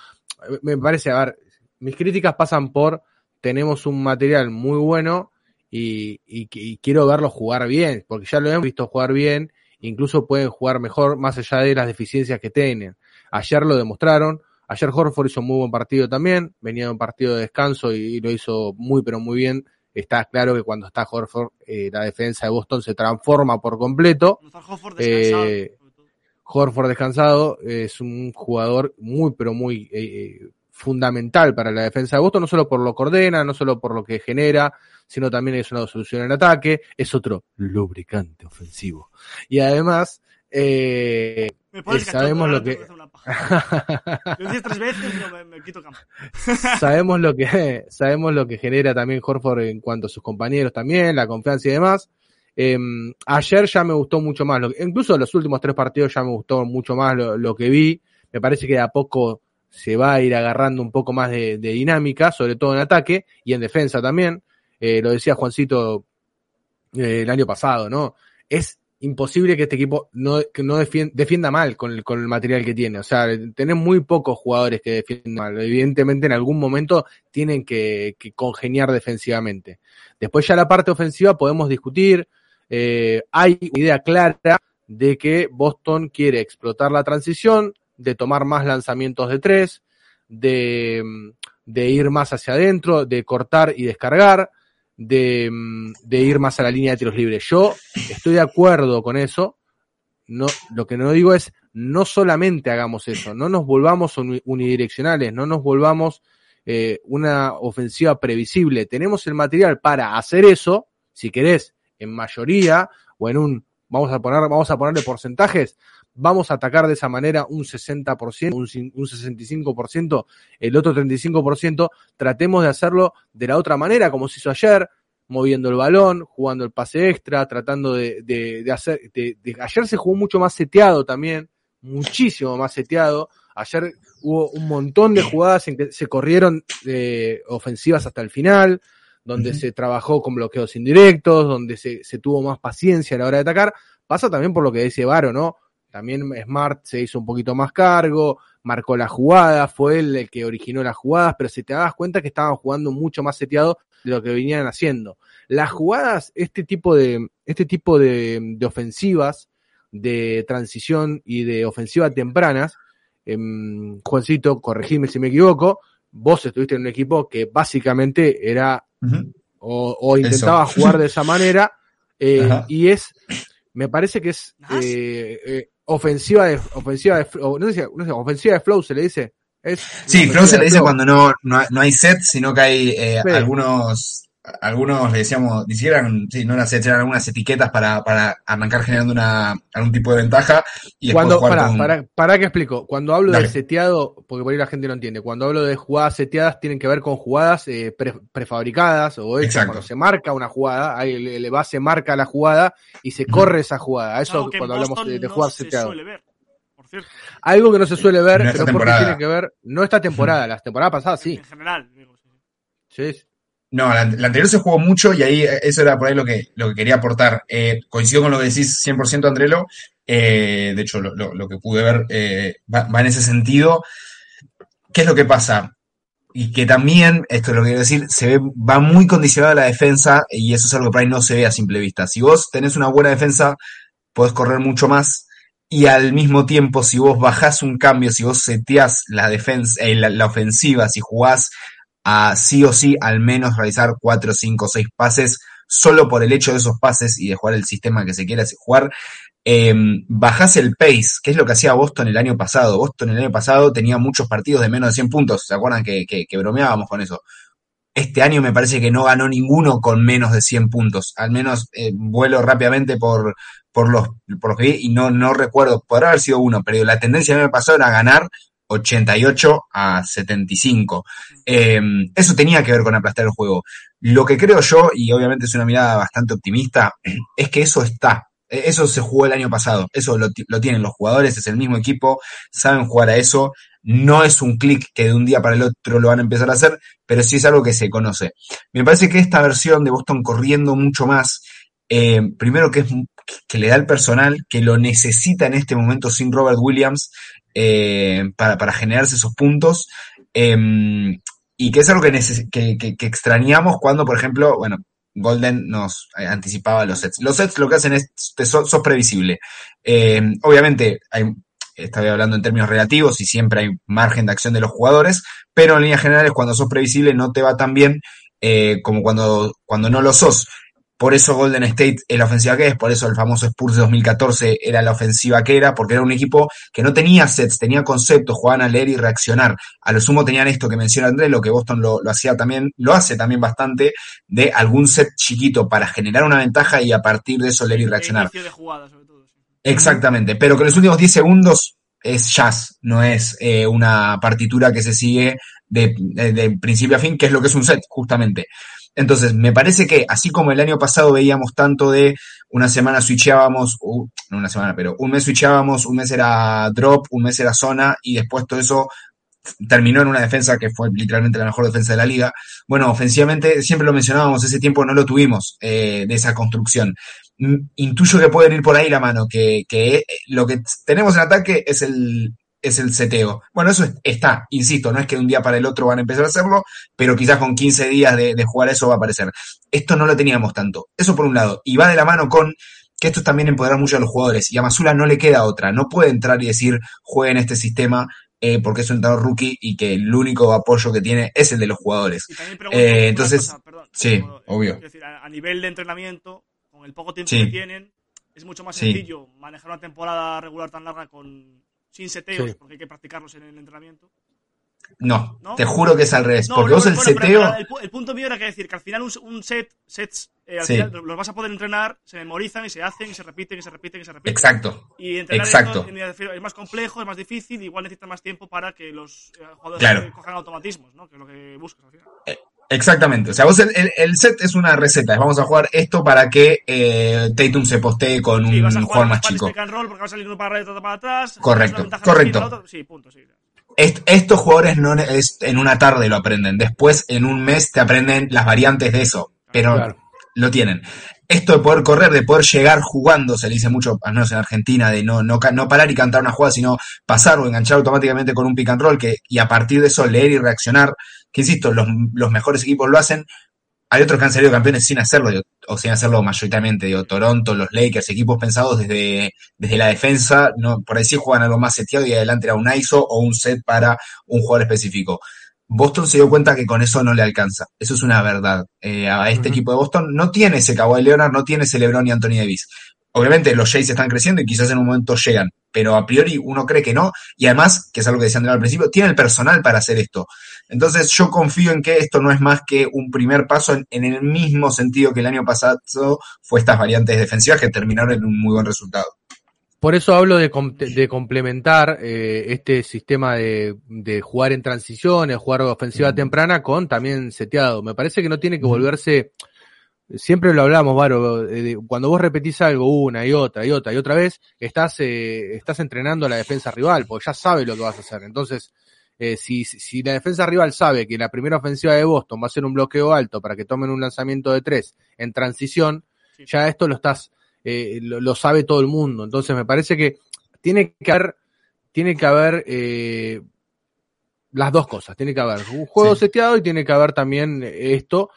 Me parece, a ver, mis críticas pasan por tenemos un material muy bueno y, y- y quiero verlo jugar bien, porque ya lo hemos visto jugar bien, incluso pueden jugar mejor más allá de las deficiencias que tienen. Ayer lo demostraron, ayer Horford hizo un muy buen partido también, venía de un partido de descanso y, y lo hizo muy pero muy bien. Está claro que cuando está Horford, eh, la defensa de Boston se transforma por completo. No está Hofford descansado. Eh. Horford descansado es un jugador muy, pero muy eh, eh, fundamental para la defensa de Boston, no solo por lo que ordena, no solo por lo que genera, sino también es una solución en ataque, es otro lubricante ofensivo. Y además, eh, Me eh, sabemos lo que... sabemos lo que sabemos lo que genera también Horford en cuanto a sus compañeros también, la confianza y demás. Eh, ayer ya me gustó mucho más, lo que- incluso los últimos tres partidos ya me gustó mucho más lo, que vi. Me parece que de a poco se va a ir agarrando un poco más de, dinámica, sobre todo en ataque y en defensa también. Eh, lo decía Juancito eh, el año pasado, ¿no? Es imposible que este equipo no, que no defien- defienda mal con el, con el material que tiene. O sea, tenés muy pocos jugadores que defienden mal. Evidentemente, en algún momento tienen que, que congeniar defensivamente. Después ya la parte ofensiva podemos discutir. Eh, hay una idea clara de que Boston quiere explotar la transición, de tomar más lanzamientos de tres, de, de ir más hacia adentro, de cortar y descargar, de, de ir más a la línea de tiros libres. Yo estoy de acuerdo con eso. Lo que no digo es no solamente hagamos eso, no nos volvamos uni- unidireccionales, no nos volvamos eh, una ofensiva previsible. Tenemos el material para hacer eso, si querés, en mayoría o en un, vamos a poner, vamos a ponerle porcentajes, vamos a atacar de esa manera un 60%, un, un 65%, el otro 35%, tratemos de hacerlo de la otra manera, como se hizo ayer, moviendo el balón, jugando el pase extra, tratando de, de, hacer, de- ayer se jugó mucho más seteado también, muchísimo más seteado. Ayer hubo un montón de jugadas en que se corrieron eh, ofensivas hasta el final, donde se trabajó con bloqueos indirectos, donde se, se tuvo más paciencia a la hora de atacar. Pasa también por lo que dice Varo, ¿no? También Smart se hizo un poquito más cargo, marcó la jugada, fue él el que originó las jugadas, pero si te das cuenta que estaban jugando mucho más seteado de lo que venían haciendo. Las jugadas, este tipo de, este tipo de, de ofensivas, de transición y de ofensiva tempranas, em, Juancito, corregime si me equivoco, vos estuviste en un equipo que básicamente era O, o intentaba Eso. jugar de esa manera eh, y es me parece que es ¿Más? eh, eh, ofensiva de ofensiva de o no sé, no sé, ofensiva de flow se le dice es Sí, Flow se le dice flow. cuando no, no, no hay set, sino que hay eh, algunos, algunos le decíamos, ni siquiera sí, no eran eran algunas etiquetas para, para arrancar generando una, algún tipo de ventaja y cuando jugar para, con... para, para que explico cuando hablo Dale. de seteado porque por ahí la gente no entiende cuando hablo de jugadas seteadas tienen que ver con jugadas eh, pre- prefabricadas o hechas Exacto. cuando se marca una jugada ahí el, el base marca la jugada y se corre esa jugada Es eso algo que en cuando hablamos de, de no jugar se seteado suele ver, cierto. algo que no se suele ver No pero esta porque temporada. tiene que ver no esta temporada la temporada pasada sí En general, digo. sí. sí sí. No, la, la anterior se jugó mucho y ahí eh, eso era por ahí lo que, lo que quería aportar. Eh, coincido con lo que decís 100% Andrelo. Eh, de hecho, lo, que pude ver eh, va, en ese sentido. ¿Qué es lo que pasa? Y que también, esto es lo que quiero decir, se ve, va muy condicionado a la defensa y eso es algo que por ahí no se ve a simple vista. Si vos tenés una buena defensa, podés correr mucho más y al mismo tiempo, si vos bajás un cambio, si vos seteás la defensa, eh, la ofensiva, si jugás a sí o sí al menos realizar cuatro, cinco, seis pases, solo por el hecho de esos pases y de jugar el sistema que se quiera jugar, eh, bajás el pace, que es lo que hacía Boston el año pasado. Boston el año pasado tenía muchos partidos de menos de 100 puntos, ¿se acuerdan que, que, bromeábamos con eso? Este año me parece que no ganó ninguno con menos de 100 puntos. Al menos eh, vuelo rápidamente por, por, los, por los que vi y no, no recuerdo, podrá haber sido uno, pero la tendencia el año pasado era ganar 88 a 75. Eh, eso tenía que ver con aplastar el juego. Lo que creo yo, y obviamente es una mirada bastante optimista, es que eso está. Eh, Eso se jugó el año pasado. Eso lo, lo tienen los jugadores, es el mismo equipo, saben jugar a eso. No es un clic que de un día para el otro lo van a empezar a hacer, pero sí es algo que se conoce. Me parece que esta versión de Boston corriendo mucho más, eh, primero que es que le da el personal que lo necesita en este momento sin Robert Williams eh, para, para generarse esos puntos. eh, y que es algo que, que, que- extrañamos cuando, por ejemplo, bueno, Golden nos anticipaba los sets. Los sets lo que hacen es, te sos, previsible. Eh, obviamente, hay, hablando en términos relativos y siempre hay margen de acción de los jugadores, pero en líneas generales cuando sos previsible no te va tan bien eh, como cuando, cuando no lo sos. Por eso Golden State es la ofensiva que es, por eso el famoso Spurs de 2014 era la ofensiva que era, porque era un equipo que no tenía sets, tenía conceptos, jugaban a leer y reaccionar. A lo sumo tenían esto que menciona Andrés, lo que Boston lo, lo hacía también, lo hace también bastante, de algún set chiquito para generar una ventaja y a partir de eso leer y reaccionar. de jugada, sobre todo. Exactamente, pero que los últimos 10 segundos es jazz, no es eh, una partitura que se sigue de, de- de principio a fin, que es lo que es un set, justamente. Entonces, me parece que así como el año pasado veíamos tanto de una semana switchábamos, uh, no una semana, pero un mes switchábamos, un mes era drop, un mes era zona y después todo eso terminó en una defensa que fue literalmente la mejor defensa de la liga. Bueno, ofensivamente, siempre lo mencionábamos, ese tiempo no lo tuvimos eh, de esa construcción. Mm, Intuyo que pueden ir por ahí la mano, que, que eh, lo que tenemos en ataque es el, es el seteo. Bueno, eso es- está, insisto, no es que de un día para el otro van a empezar a hacerlo, pero quizás con 15 días de, de jugar eso va a aparecer. Esto no lo teníamos tanto. Eso por un lado. Y va de la mano con que esto es también empoderar mucho a los jugadores. Y a Masula no le queda otra. No puede entrar y decir, jueguen este sistema eh, porque es un entrenador rookie y que el único apoyo que tiene es el de los jugadores. Y también pregunto Eh, entonces, cosa, perdón, sí, como, obvio. Es decir, a, a nivel de entrenamiento, con el poco tiempo Sí. que tienen, es mucho más Sí. sencillo manejar una temporada regular tan larga con sin seteos, Sí. porque hay que practicarlos en el entrenamiento. No, ¿No? te juro que es al revés. No, porque no, vos el bueno, seteo. el, pu- el punto mío era que decir que al final un, un set, sets, eh, al Sí. final los vas a poder entrenar, se memorizan y se hacen y se repiten y se repiten y se repiten. Exacto. Y entrenar Exacto. esto, es más complejo, es más difícil, igual necesitas más tiempo para que los eh, jugadores Claro. eh, cojan automatismos, ¿no? Que es lo que buscas al final. Exactamente. O sea, vos el, el- el set es una receta. Vamos a jugar esto para que eh, Tatum se postee con Sí, un vas a jugar jugador más chico. pick and roll porque va a salir uno para arriba y otro para atrás. Correcto, correcto. Sí, punto, sí. Est- estos jugadores no es, en una tarde lo aprenden. Después, en un mes, te aprenden las variantes de eso. Pero Claro. lo tienen. Esto de poder correr, de poder llegar jugando, se le dice mucho, al menos en Argentina, de no, no, no parar y cantar una jugada, sino pasar o enganchar automáticamente con un pick and roll, que, y a partir de eso leer y reaccionar, que insisto, los, los mejores equipos lo hacen. Hay otros que han salido campeones sin hacerlo, digo, o sin hacerlo mayoritariamente, digo, Toronto, los Lakers, equipos pensados desde, desde la defensa, no, por ahí sí juegan algo más seteado y adelante era un ISO o un set para un jugador específico. Boston se dio cuenta que con eso no le alcanza. Eso es una verdad. Eh, a este equipo de Boston no tiene ese Kawhi Leonard, no tiene ese LeBron y Anthony Davis. Obviamente los Jays están creciendo y quizás en un momento llegan, pero a priori uno cree que no. Y además, que es algo que decían al principio, tiene el personal para hacer esto. Entonces yo confío en que esto no es más que un primer paso en, en el mismo sentido que el año pasado fue estas variantes defensivas que terminaron en un muy buen resultado. Por eso hablo de, com- de complementar eh, este sistema de, de jugar en transiciones, jugar ofensiva temprana con también seteado. Me parece que no tiene que volverse, siempre lo hablamos, Varo, eh, cuando vos repetís algo una y otra y otra y otra vez, estás, eh, estás entrenando a la defensa rival, porque ya sabe lo que vas a hacer. Entonces, eh, si, si la defensa rival sabe que la primera ofensiva de Boston va a ser un bloqueo alto para que tomen un lanzamiento de tres en transición, Sí. ya esto lo estás, eh, lo, lo sabe todo el mundo. Entonces me parece que tiene que haber, tiene que haber eh, las dos cosas. Tiene que haber un juego Sí. seteado y tiene que haber también esto.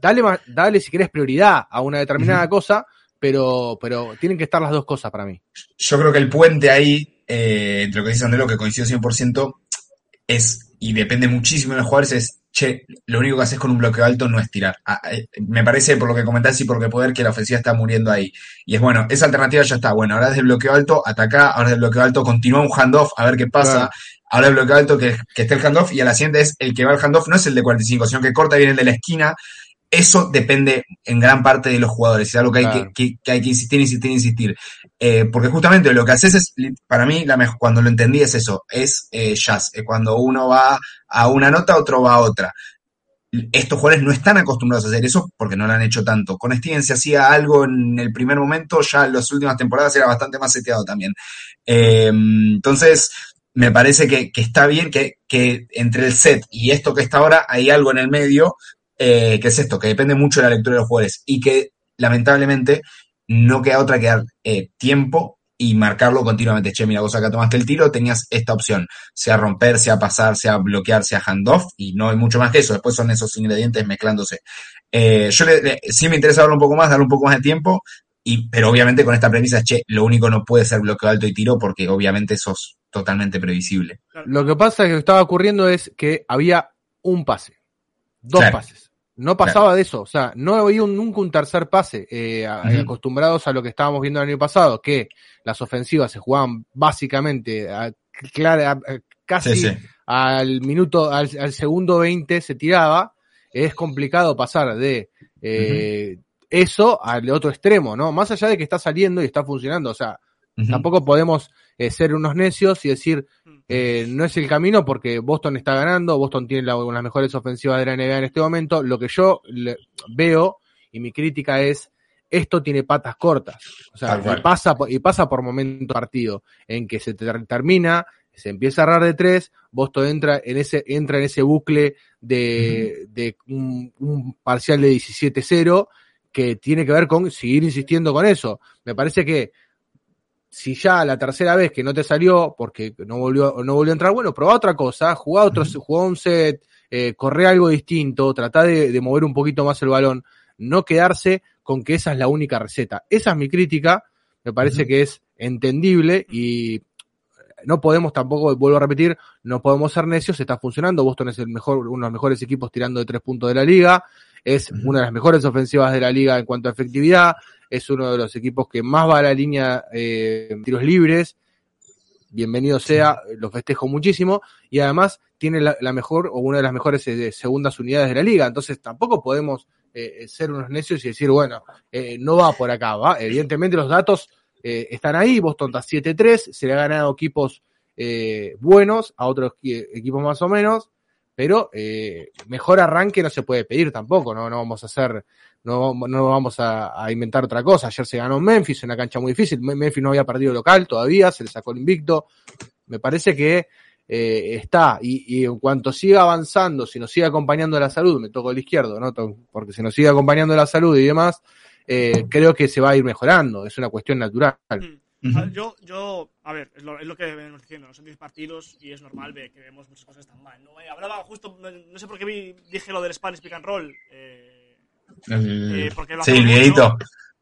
Dale, dale si querés prioridad a una determinada cosa, pero, pero tienen que estar las dos cosas para mí. Yo creo que el puente ahí, eh, entre lo que dice Andrelo, que coincido 100%, es, y depende muchísimo de los jugadores, es, che, lo único que haces con un bloqueo alto no es tirar. Ah, eh, me parece, por lo que comentás y por lo que poder, que la ofensiva está muriendo ahí. Y es bueno, esa alternativa ya está. Bueno, ahora es de bloqueo alto, ataca, ahora es de bloqueo alto, continúa un handoff, a ver qué pasa. Claro. Ahora el bloqueo alto, que, que esté el handoff, y a la siguiente es el que va al handoff, no es el de 45, sino que corta y viene el de la esquina. Eso depende en gran parte de los jugadores. Es algo que hay Claro. que, que- que hay que insistir, insistir, insistir. Eh, porque justamente lo que haces es, para mí, la mejor, cuando lo entendí es eso, es eh, jazz. Cuando uno va a una nota, otro va a otra. Estos jugadores no están acostumbrados a hacer eso porque no lo han hecho tanto. Con Steven se hacía algo en el primer momento, ya en las últimas temporadas era bastante más seteado también. Eh, entonces, me parece que, que está bien que, que entre el set y esto que está ahora hay algo en el medio, que es esto, que depende mucho de la lectura de los jugadores y que lamentablemente no queda otra que dar eh, tiempo y marcarlo continuamente. Che, mira, vos acá tomaste el tiro, tenías esta opción, sea romper, sea pasar, sea bloquear, sea handoff, y no hay mucho más que eso. Después son esos ingredientes mezclándose. Eh, yo le, le- sí me interesa darle un poco más, darle un poco más de tiempo, y, pero obviamente con esta premisa, che, lo único no puede ser bloqueo alto y tiro, porque obviamente eso es totalmente previsible. Lo que pasa es que lo que estaba ocurriendo es que había un pase, dos Claro. pases. No pasaba de eso, o sea, no había un- nunca un tercer pase, eh, acostumbrados a lo que estábamos viendo el año pasado, que las ofensivas se jugaban básicamente a- clara- a- casi Sí, sí. al minuto, al, al segundo 20 se tiraba, es complicado pasar de eh, eso al otro extremo, ¿no? Más allá de que está saliendo y está funcionando, o sea, Tampoco podemos eh, ser unos necios y decir eh, no es el camino porque Boston está ganando, Boston tiene la- una de las mejores ofensivas de la NBA en este momento. Lo que yo le- veo y mi crítica es esto tiene patas cortas, o sea, y pasa por- y pasa por momento partido en que se ter- termina, se empieza a errar de tres, Boston entra en ese entra en ese bucle de, de un, un parcial de 17-0 que tiene que ver con seguir insistiendo con eso. Me parece que si ya la tercera vez que no te salió porque no volvió, no volvió a entrar, bueno, probá otra cosa, jugá otro, jugá un set, eh, corre algo distinto, tratá de, de mover un poquito más el balón, no quedarse con que esa es la única receta. Esa es mi crítica, me parece que es entendible y no podemos tampoco, vuelvo a repetir, no podemos ser necios, está funcionando, Boston es el mejor, uno de los mejores equipos tirando de tres puntos de la liga, es una de las mejores ofensivas de la liga en cuanto a efectividad, es uno de los equipos que más va a la línea eh, tiros libres, bienvenido sea, lo festejo muchísimo, y además tiene la, la mejor o una de las mejores eh, segundas unidades de la liga, entonces tampoco podemos eh, ser unos necios y decir, bueno, eh, no va por acá, va, evidentemente los datos eh, están ahí, Boston está 7-3, se le ha ganado equipos eh, buenos, a otros qui- equipos más o menos, pero eh, mejor arranque no se puede pedir tampoco, no, no vamos a hacer, no, no vamos a, a inventar otra cosa. Ayer se ganó en Memphis, en una cancha muy difícil. Me- Memphis no había perdido local todavía, se le sacó el invicto. Me parece que eh, está, y, y en cuanto siga avanzando, si nos sigue acompañando la salud, me toco el izquierdo, ¿no? Porque si nos sigue acompañando la salud y demás, eh, creo que se va a ir mejorando, es una cuestión natural. Mm. A ver, yo, yo, a ver, es lo, es lo que venimos diciendo, ¿no? son 10 partidos y es normal ve, que vemos muchas cosas tan mal. ¿no? Eh, hablaba justo, no, no sé por qué vi, dije lo del Spanish Pick and Roll. eh, El- Eh, sí, el videito.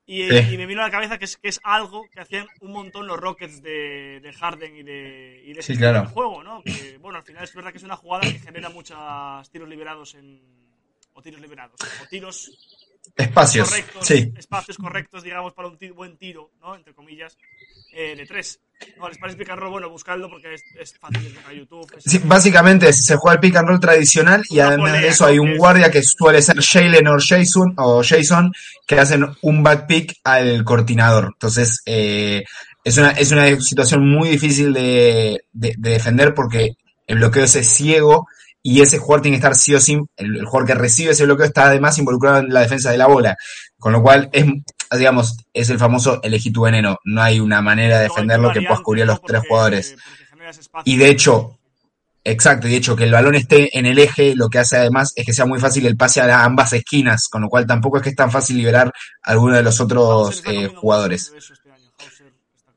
Y, Sí. y me vino a la cabeza que es, que es algo que hacían un montón los Rockets de, de Harden y de, y de Sí, ese claro. juego, ¿no? Que, bueno, al final es verdad que es una jugada que genera muchos tiros liberados en. O tiros liberados. O tiros Espacios. correctos. Sí. Espacios correctos, digamos, para un buen tiro, ¿no? Entre comillas. eh, de tres. No, el Spanish Pick and Roll, bueno, buscadlo porque es, es fácil en YouTube. es- Sí, básicamente se juega el pick and roll tradicional y además de eso hay un guardia que suele ser Jalen o Jason o Jason que hacen un back pick al cortinador. Entonces eh, es una es una situación muy difícil de, de- de defender porque el bloqueo ese es ciego y ese jugador tiene que estar sí o sí, el, el jugador que recibe ese bloqueo está además involucrado en la defensa de la bola. Con lo cual es, digamos, es el famoso elegí tu veneno. No hay una manera de no defenderlo que puedas cubrir a los tres jugadores. Y de hecho, Exacto, y de hecho que el balón esté en el eje, lo que hace además es que sea muy fácil el pase a ambas esquinas, con lo cual tampoco es que es tan fácil liberar a alguno de los otros eh, jugadores. este.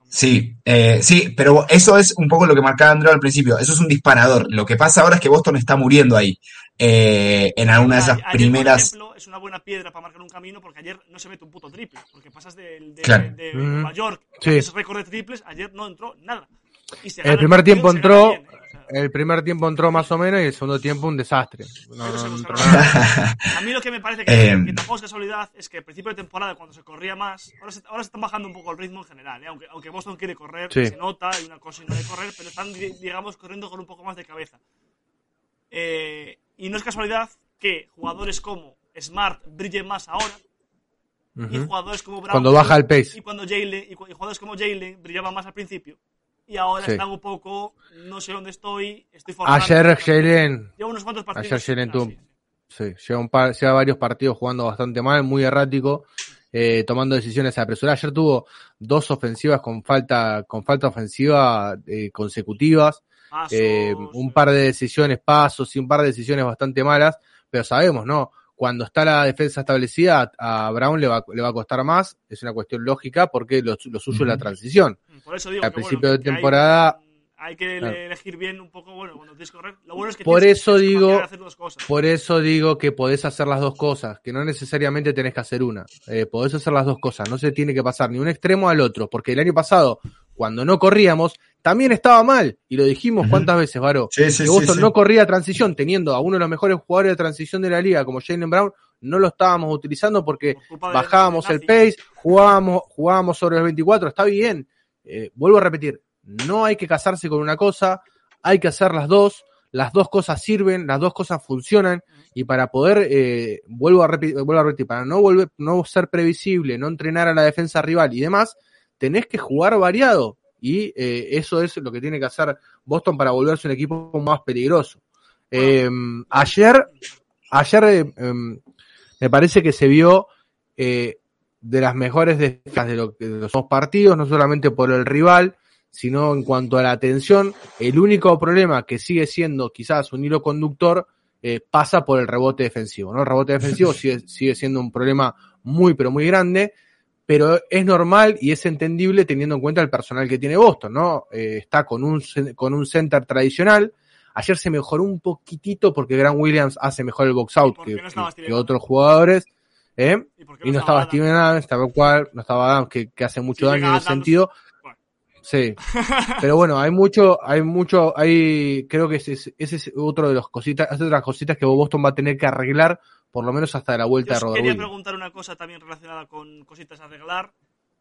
Sí, eh, sí, pero eso es un poco lo que marcaba Andrew al principio, eso es un disparador. Lo que pasa ahora es que Boston está muriendo ahí, eh, en alguna de esas Ayer, por primeras... ejemplo, es una buena piedra para marcar un camino porque ayer no se mete un puto triple. Porque pasas de, de, Claro. de Ujú. Nueva York, Sí. que es récord de triples, ayer no entró nada. Y se gana El primer tiempo entró, bien, ¿eh? O sea, el primer tiempo entró más o menos y el segundo tiempo un desastre. No, no, no. A mí lo que me parece que, Eh, que tampoco es casualidad es que al principio de temporada, cuando se corría más, ahora se, ahora se están bajando un poco el ritmo en general, ¿eh? aunque, aunque Boston quiere correr, Sí. se nota, hay una cosa y no de correr, pero están, di- digamos, corriendo con un poco más de cabeza. Eh, y no es casualidad que jugadores como Smart brillen más ahora y jugadores como Brown Cuando baja el pace. y cuando Jalen y, jugadores como Jalen brillaban más al principio. Y ahora Sí. están un poco no sé dónde estoy estoy forzando Ayer Jalen, lleva unos cuantos partidos. Ayer Jalen Ah, tuvo, sí, lleva, un par, lleva varios partidos jugando bastante mal, muy errático, eh, tomando decisiones apresuradas. Ayer tuvo dos ofensivas con falta, con falta ofensiva eh, consecutivas, eh, un par de decisiones, pasos y un par de decisiones bastante malas, pero sabemos, ¿no? Cuando está la defensa establecida, a Brown le va, le va a costar más, es una cuestión lógica porque lo, lo suyo es la transición. por eso digo al que, principio bueno, de que temporada- hay, que Claro. elegir bien un poco bueno cuando tienes que correr lo bueno es que Por tienes, eso tienes digo- hacer dos cosas Por eso digo que podés hacer las dos cosas, que no necesariamente tenés que hacer una. Eh, podés hacer las dos cosas, no se tiene que pasar ni un extremo al otro, porque el año pasado, cuando no corríamos, también estaba mal, y lo dijimos cuántas veces, Varo, Sí, sí, que sí, Boston sí. no corría transición, teniendo a uno de los mejores jugadores de transición de la liga, como Jalen Brown, no lo estábamos utilizando porque Por culpa de- bajábamos de el pace, jugábamos, jugábamos sobre los 24, está bien. Eh, vuelvo a repetir, no hay que casarse con una cosa, hay que hacer las dos, las dos cosas sirven, las dos cosas funcionan, y para poder, eh, vuelvo, a repetir, vuelvo a repetir, para no volver, no ser previsible, no entrenar a la defensa rival y demás, tenés que jugar variado. Y eh, eso es lo que tiene que hacer Boston para volverse un equipo más peligroso. Eh, ayer, ayer eh, em, me parece que se vio eh, de las mejores defensas de, lo- de los dos partidos, no solamente por el rival, sino en cuanto a la atención. El único problema que sigue siendo quizás un hilo conductor eh, pasa por el rebote defensivo. ¿no? El rebote defensivo sigue, sigue siendo un problema muy, pero muy grande, pero es normal y es entendible teniendo en cuenta el personal que tiene Boston, ¿no? Eh, está con un, con un center tradicional. Ayer se mejoró un poquitito porque Grant Williams hace mejor el box out que, no otros jugadores. ¿eh? ¿Y, qué Y no estaba? Steven Adams, tal cual, no estaba Adams, que, que hace mucho daño en ese sentido. bueno. Sí. Pero bueno, hay mucho, hay mucho, hay, creo que ese es, ese es otro de los cositas, es otra de las cositas que Boston va a tener que arreglar, por lo menos hasta la vuelta Yo de Robert quería preguntar una cosa también relacionada con cositas a arreglar.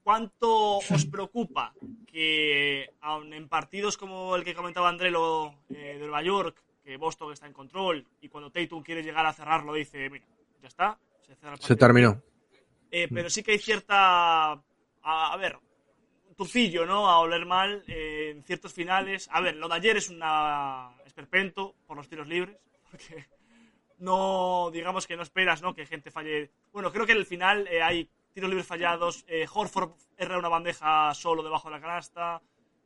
¿Cuánto os preocupa que, aun en partidos como el que comentaba Andrelo eh, de Nueva York, que Boston está en control y cuando Tatum quiere llegar a cerrarlo dice, mira, ya está, se, cierra el Se partido terminó. Eh, pero sí que hay cierta. A, a ver, un tufillo, ¿no? A oler mal eh, en ciertos finales. A ver, lo de ayer es una esperpento por los tiros libres. Porque no, digamos que no esperas, ¿no? Que gente falle. Bueno, creo que en el final eh, hay tiros libres fallados. eh, Horford erra una bandeja solo debajo de la canasta.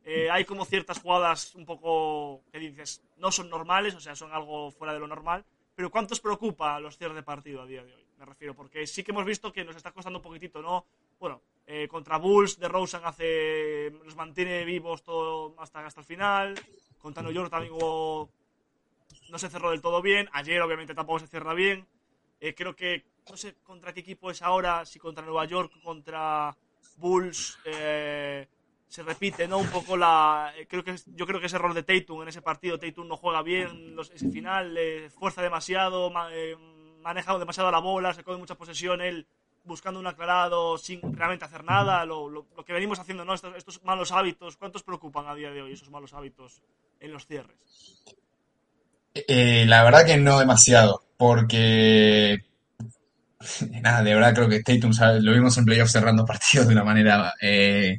eh, hay como ciertas jugadas un poco que dices no son normales, o sea, son algo fuera de lo normal. Pero ¿cuánto os preocupa los cierres de partido a día de hoy? Me refiero, porque sí que hemos visto que nos está costando un poquitito, ¿no? Bueno, contra Bulls, de Rosen hace. los mantiene vivos todo hasta, hasta el final. Contra New York también no se cerró del todo bien. Ayer, obviamente, tampoco se cierra bien. Eh, creo que, no sé contra qué equipo es ahora, si contra Nueva York, contra Bulls, eh, se repite, ¿no? Un poco la. eh, creo que es- yo creo que ese error de Tatum en ese partido. Tatum no juega bien los- ese final, eh, fuerza demasiado, ma- maneja demasiado la bola, se coge mucha posesión él buscando un aclarado sin realmente hacer nada. Lo, lo- lo que venimos haciendo, ¿no? Estos, estos malos hábitos, ¿cuántos preocupan a día de hoy esos malos hábitos en los cierres? Eh, la verdad que no demasiado, porque nada, de verdad creo que Tatum lo vimos en playoffs cerrando partidos de una manera eh,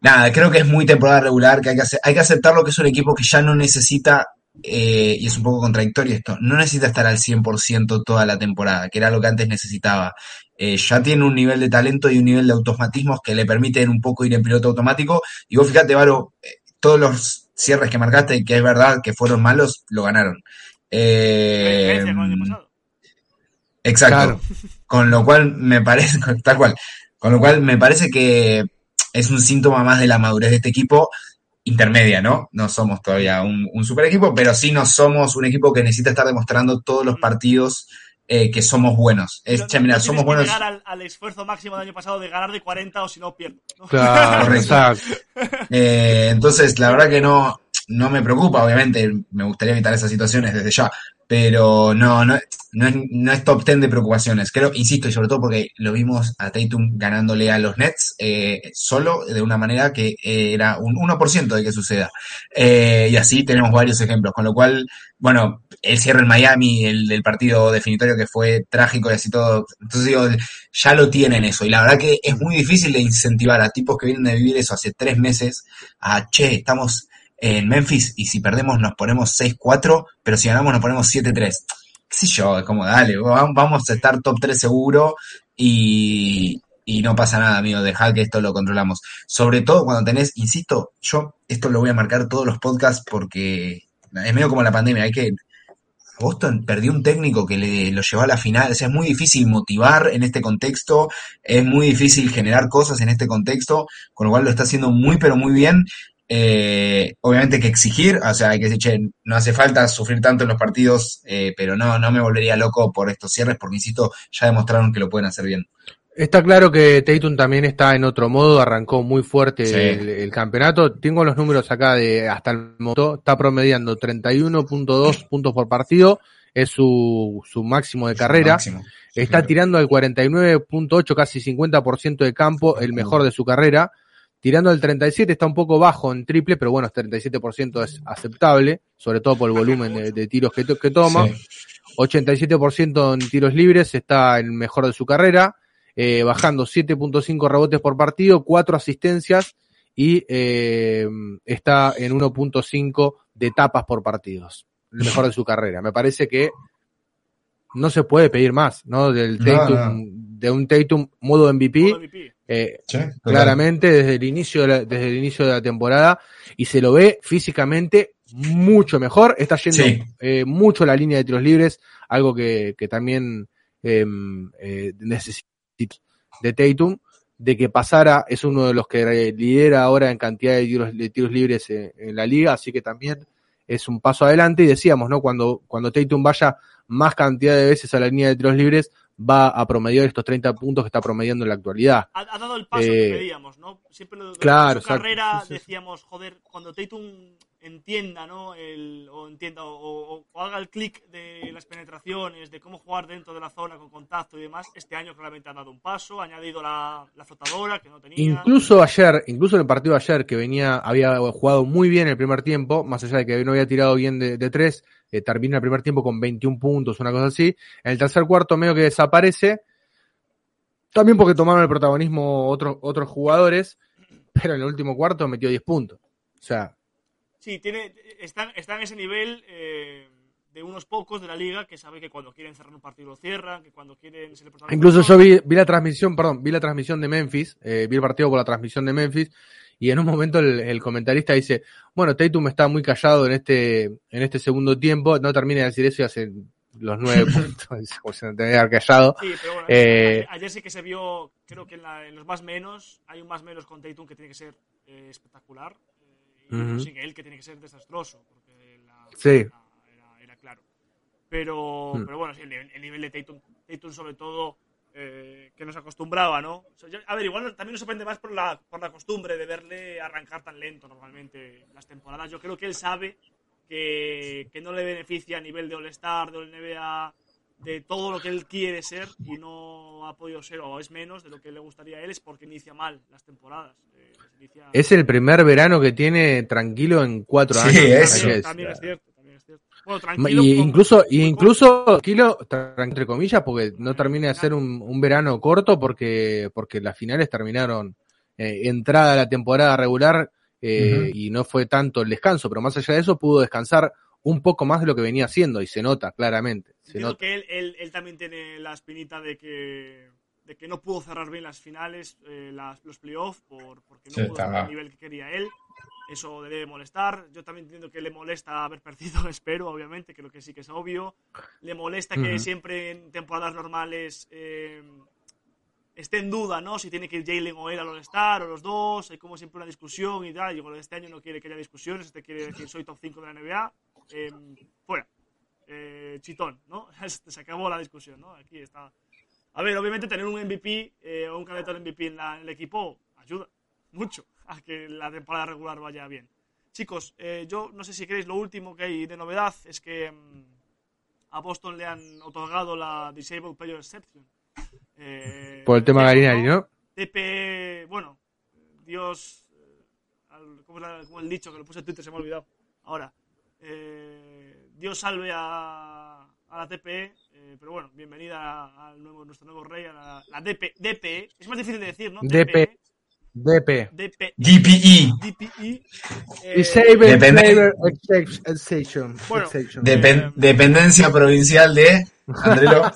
nada, creo que es muy temporada regular, que hay que, ace- hay que aceptar lo que es un equipo que ya no necesita, eh, y es un poco contradictorio esto, no necesita estar al 100% toda la temporada, que era lo que antes necesitaba. Ya tiene un nivel de talento y un nivel de automatismos que le permiten un poco ir en piloto automático. Y vos fíjate, Varo, todos los cierres que marcaste, que es verdad que fueron malos, lo ganaron. ¿Qué Eh? Exacto. Claro. Con lo cual me parece, tal cual, con lo cual me parece que es un síntoma más de la madurez de este equipo intermedia, ¿no? No somos todavía un, un super equipo, pero sí no somos un equipo que necesita estar demostrando todos los partidos eh, que somos buenos. Es, No- che, mira, somos que buenos. llegar al, al esfuerzo máximo del año pasado de ganar de 40 o si no pierdo. ¿no? Claro, Correcto. exacto. Eh, entonces, la verdad que no, no me preocupa, obviamente, me gustaría evitar esas situaciones desde ya, pero no, no, no es, top 10 de preocupaciones. Creo, insisto, y sobre todo porque lo vimos a Tatum ganándole a los Nets eh, solo de una manera que eh, era un 1% de que suceda. Eh, y así tenemos varios ejemplos, con lo cual, bueno, el cierre en Miami, el del partido definitorio que fue trágico y así todo. Entonces digo, ya lo tienen eso. Y la verdad que es muy difícil de incentivar a tipos que vienen de vivir eso hace tres meses a, che, estamos en Memphis y si perdemos nos ponemos 6-4, pero si ganamos nos ponemos 7-3. Qué sé yo, es como, dale, va- vamos a estar top 3 seguro y, y no pasa nada, amigo, dejad que esto lo controlamos. Sobre todo cuando tenés, insisto, yo esto lo voy a marcar todos los podcasts porque es medio como la pandemia, hay que Boston perdió un técnico que le, lo llevó a la final. O sea, es muy difícil motivar en este contexto, es muy difícil generar cosas en este contexto, con lo cual lo está haciendo muy, pero muy bien. Eh, obviamente hay que exigir, o sea, hay que decir, che, no hace falta sufrir tanto en los partidos, eh, pero no, no me volvería loco por estos cierres, porque insisto, ya demostraron que lo pueden hacer bien. Está claro que Tatum también está en otro modo, arrancó muy fuerte Sí. el, el campeonato. Tengo los números acá de hasta el momento, está promediando 31.2 puntos por partido, es su, su máximo de carrera. Máximo. Está tirando al 49.8, casi 50% de campo, el mejor de su carrera. Tirando al 37, está un poco bajo en triple, pero bueno, 37% es aceptable, sobre todo por el volumen de, de tiros que, to- que toma. Sí. 87% en tiros libres, está el mejor de su carrera, eh, bajando 7.5 rebotes por partido, 4 asistencias y eh, está en 1.5 de tapas por partidos, el mejor de su carrera. Me parece que no se puede pedir más, ¿no? Del No, Tatum, no. de un Tatum modo MVP, Modo MVP. eh, Sí, claramente desde el inicio de la, desde el inicio de la temporada y se lo ve físicamente mucho mejor. Está yendo Sí. eh, mucho la línea de tiros libres, algo que, que también eh, eh, necesita de Tatum, de que pasara, es uno de los que lidera ahora en cantidad de tiros, de tiros libres en la liga, así que también es un paso adelante y decíamos, ¿no? Cuando, cuando Tatum vaya más cantidad de veces a la línea de tiros libres, va a promediar estos 30 puntos que está promediando en la actualidad. Ha, ha dado el paso que Eh, pedíamos, ¿no? Siempre lo, claro, en su carrera Sí, sí. decíamos, joder, cuando Tatum entienda, ¿no? El, o entienda, o, haga el clic de las penetraciones, de cómo jugar dentro de la zona con contacto y demás, este año claramente ha dado un paso, ha añadido la, la flotadora que no tenía. Incluso ayer, incluso en el partido de ayer, que venía, había jugado muy bien el primer tiempo, más allá de que no había tirado bien de, de tres, eh, termina el primer tiempo con 21 puntos, una cosa así. En el tercer cuarto medio que desaparece, también porque tomaron el protagonismo otros otros jugadores, pero en el último cuarto metió 10 puntos. O sea, Sí, tiene, está, está en ese nivel, eh, de unos pocos de la liga que sabe que cuando quieren cerrar un partido lo cierran, que cuando quieren el protagonista- Incluso yo vi, vi la transmisión, perdón, vi la transmisión de Memphis, eh, vi el partido por la transmisión de Memphis, y en un momento el, el comentarista dice, bueno, Tatum está muy callado en este, en este segundo tiempo, no termina de decir eso y hace los nueve puntos, como si no tenía callado. Sí, pero bueno, Eh, ayer, ayer sí que se vio, creo que en, la- en los más menos, hay un más menos con Tatum que tiene que ser eh, espectacular, sin él que tiene que ser desastroso, porque la, Sí. era, era- era claro. Pero, Mm. pero bueno, sí, el, nivel- el nivel de Tatum, Tatum sobre todo, eh, que nos acostumbraba, ¿no? O sea, yo- a ver, igual también nos sorprende más por la, por la costumbre de verle arrancar tan lento normalmente las temporadas. Yo creo que él sabe que, que no le beneficia a nivel de All-Star, de All-NBA, de todo lo que él quiere ser y no ha podido ser o es menos de lo que le gustaría a él es porque inicia mal las temporadas. Eh, inicia- Es el primer verano que tiene tranquilo en cuatro Sí, años. que también, también es cierto, también es cierto. Bueno, Ma- tranquilo. Y con- incluso, y incluso tranquilo, tra- entre comillas, porque no termina de ser un, un verano corto porque, porque las finales terminaron eh, entrada a la temporada regular eh, y no fue tanto el descanso, pero más allá de eso pudo descansar un poco más de lo que venía haciendo y se nota claramente. Se nota. que él, él, él también tiene la espinita de que, de que no pudo cerrar bien las finales, eh, las, los playoffs, por, porque no Sí, pudo mal. nivel que quería él. Eso le debe molestar. Yo también entiendo que le molesta haber perdido, espero, obviamente, creo que sí que es obvio. Le molesta que siempre en temporadas normales eh, esté en duda, ¿no? Si tiene que ir Jalen o él al All-Star o los dos. Hay como siempre una discusión y tal. Y bueno, este año no quiere que haya discusiones. Este quiere decir soy top 5 de la NBA. Eh, fuera. Eh, chitón, ¿no? Se acabó la discusión, ¿no? Aquí está. A ver, obviamente tener un MVP eh, o un candidato al MVP en, la- en el equipo ayuda mucho a que la temporada regular vaya bien. Chicos, eh, yo no sé si queréis lo último que hay de novedad es que mm, a Boston le han otorgado la Disabled Player Exception. Eh, Por el tema TP, Galinari, ¿no? TP, bueno, Dios, eh, al- ¿cómo, es la- cómo es el dicho que lo puse en Twitter? Se me ha olvidado. Ahora, eh, Dios salve a, a la TPE, eh, pero bueno, bienvenida al nuevo, nuestro nuevo rey, a la, la DP, DPE. Es más difícil de decir, ¿no? DP. DP. DPE. DPE. DPE. eh, Disabled Depende- Player Exception- Exception. Bueno, Exception. Depen- Eh, dependencia provincial de Andrelo.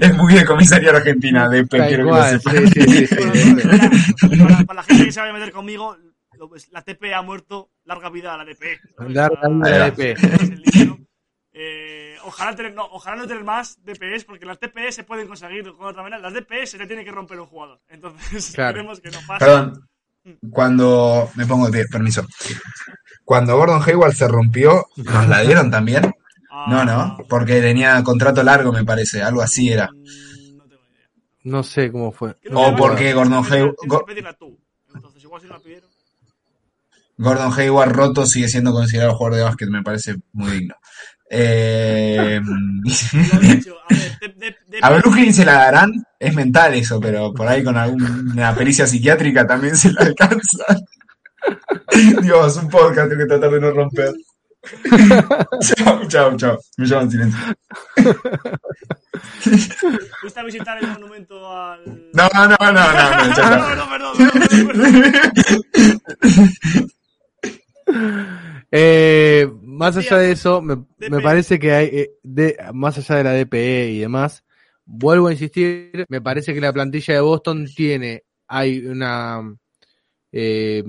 es muy de comisaría argentina, Tal quiero que lo sí, sí, sí. Bueno, para, para la gente que se vaya a meter conmigo, pues, la TPE ha muerto, larga vida a la. ¿no? Larga vida a la ¿no? Eh, ojalá, tener, no, ojalá no tener más DPS, porque las DPS se pueden conseguir de otra manera. Las DPS se le tiene que romper un jugador. Entonces, Claro. esperemos que no pase. Perdón, cuando. Me pongo de permiso. Cuando Gordon Hayward se rompió, ¿nos la dieron también? Ah, No, no, porque tenía contrato largo, me parece, algo así era. mm, No tengo idea. No sé cómo fue. O porque Gordon Hayward-. Entonces, igual si no la pidieron. Gordon Hayward roto sigue siendo considerado jugador de básquet, me parece muy digno. Eh, dicho, a ver, de- de- de- a Brooklyn se la darán, es mental eso, pero por ahí con alguna pericia psiquiátrica también se la alcanza. Dios, un podcast tengo que tratar de no romper. chao, chao, chao. Me llaman silencio. ¿Fuiste a visitar el monumento al. No, no, no, no, no, no, perdón. Eh, más allá de eso, me, me parece que hay, eh, de, más allá de la DPE y demás, vuelvo a insistir, me parece que la plantilla de Boston tiene, hay una, eh,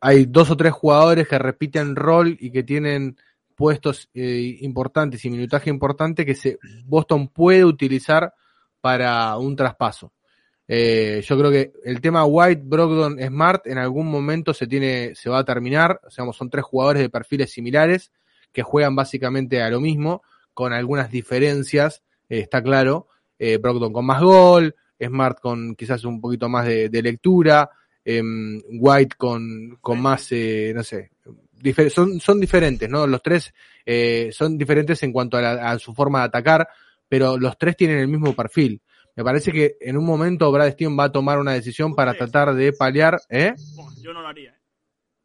hay dos o tres jugadores que repiten rol y que tienen puestos eh, importantes y minutaje importante que se, Boston puede utilizar para un traspaso. Eh, yo creo que el tema White, Brogdon, Smart en algún momento se tiene, se va a terminar. O sea, son tres jugadores de perfiles similares que juegan básicamente a lo mismo, con algunas diferencias, eh, está claro. Eh, Brogdon con más gol, Smart con quizás un poquito más de, de lectura, em, White con, con más, eh, no sé, son, son diferentes, ¿no? Los tres eh, son diferentes en cuanto a, la- a su forma de atacar, pero los tres tienen el mismo perfil. Me parece que en un momento Brad Steven va a tomar una decisión para tratar de paliar, ¿eh? Yo no lo haría. ¿eh?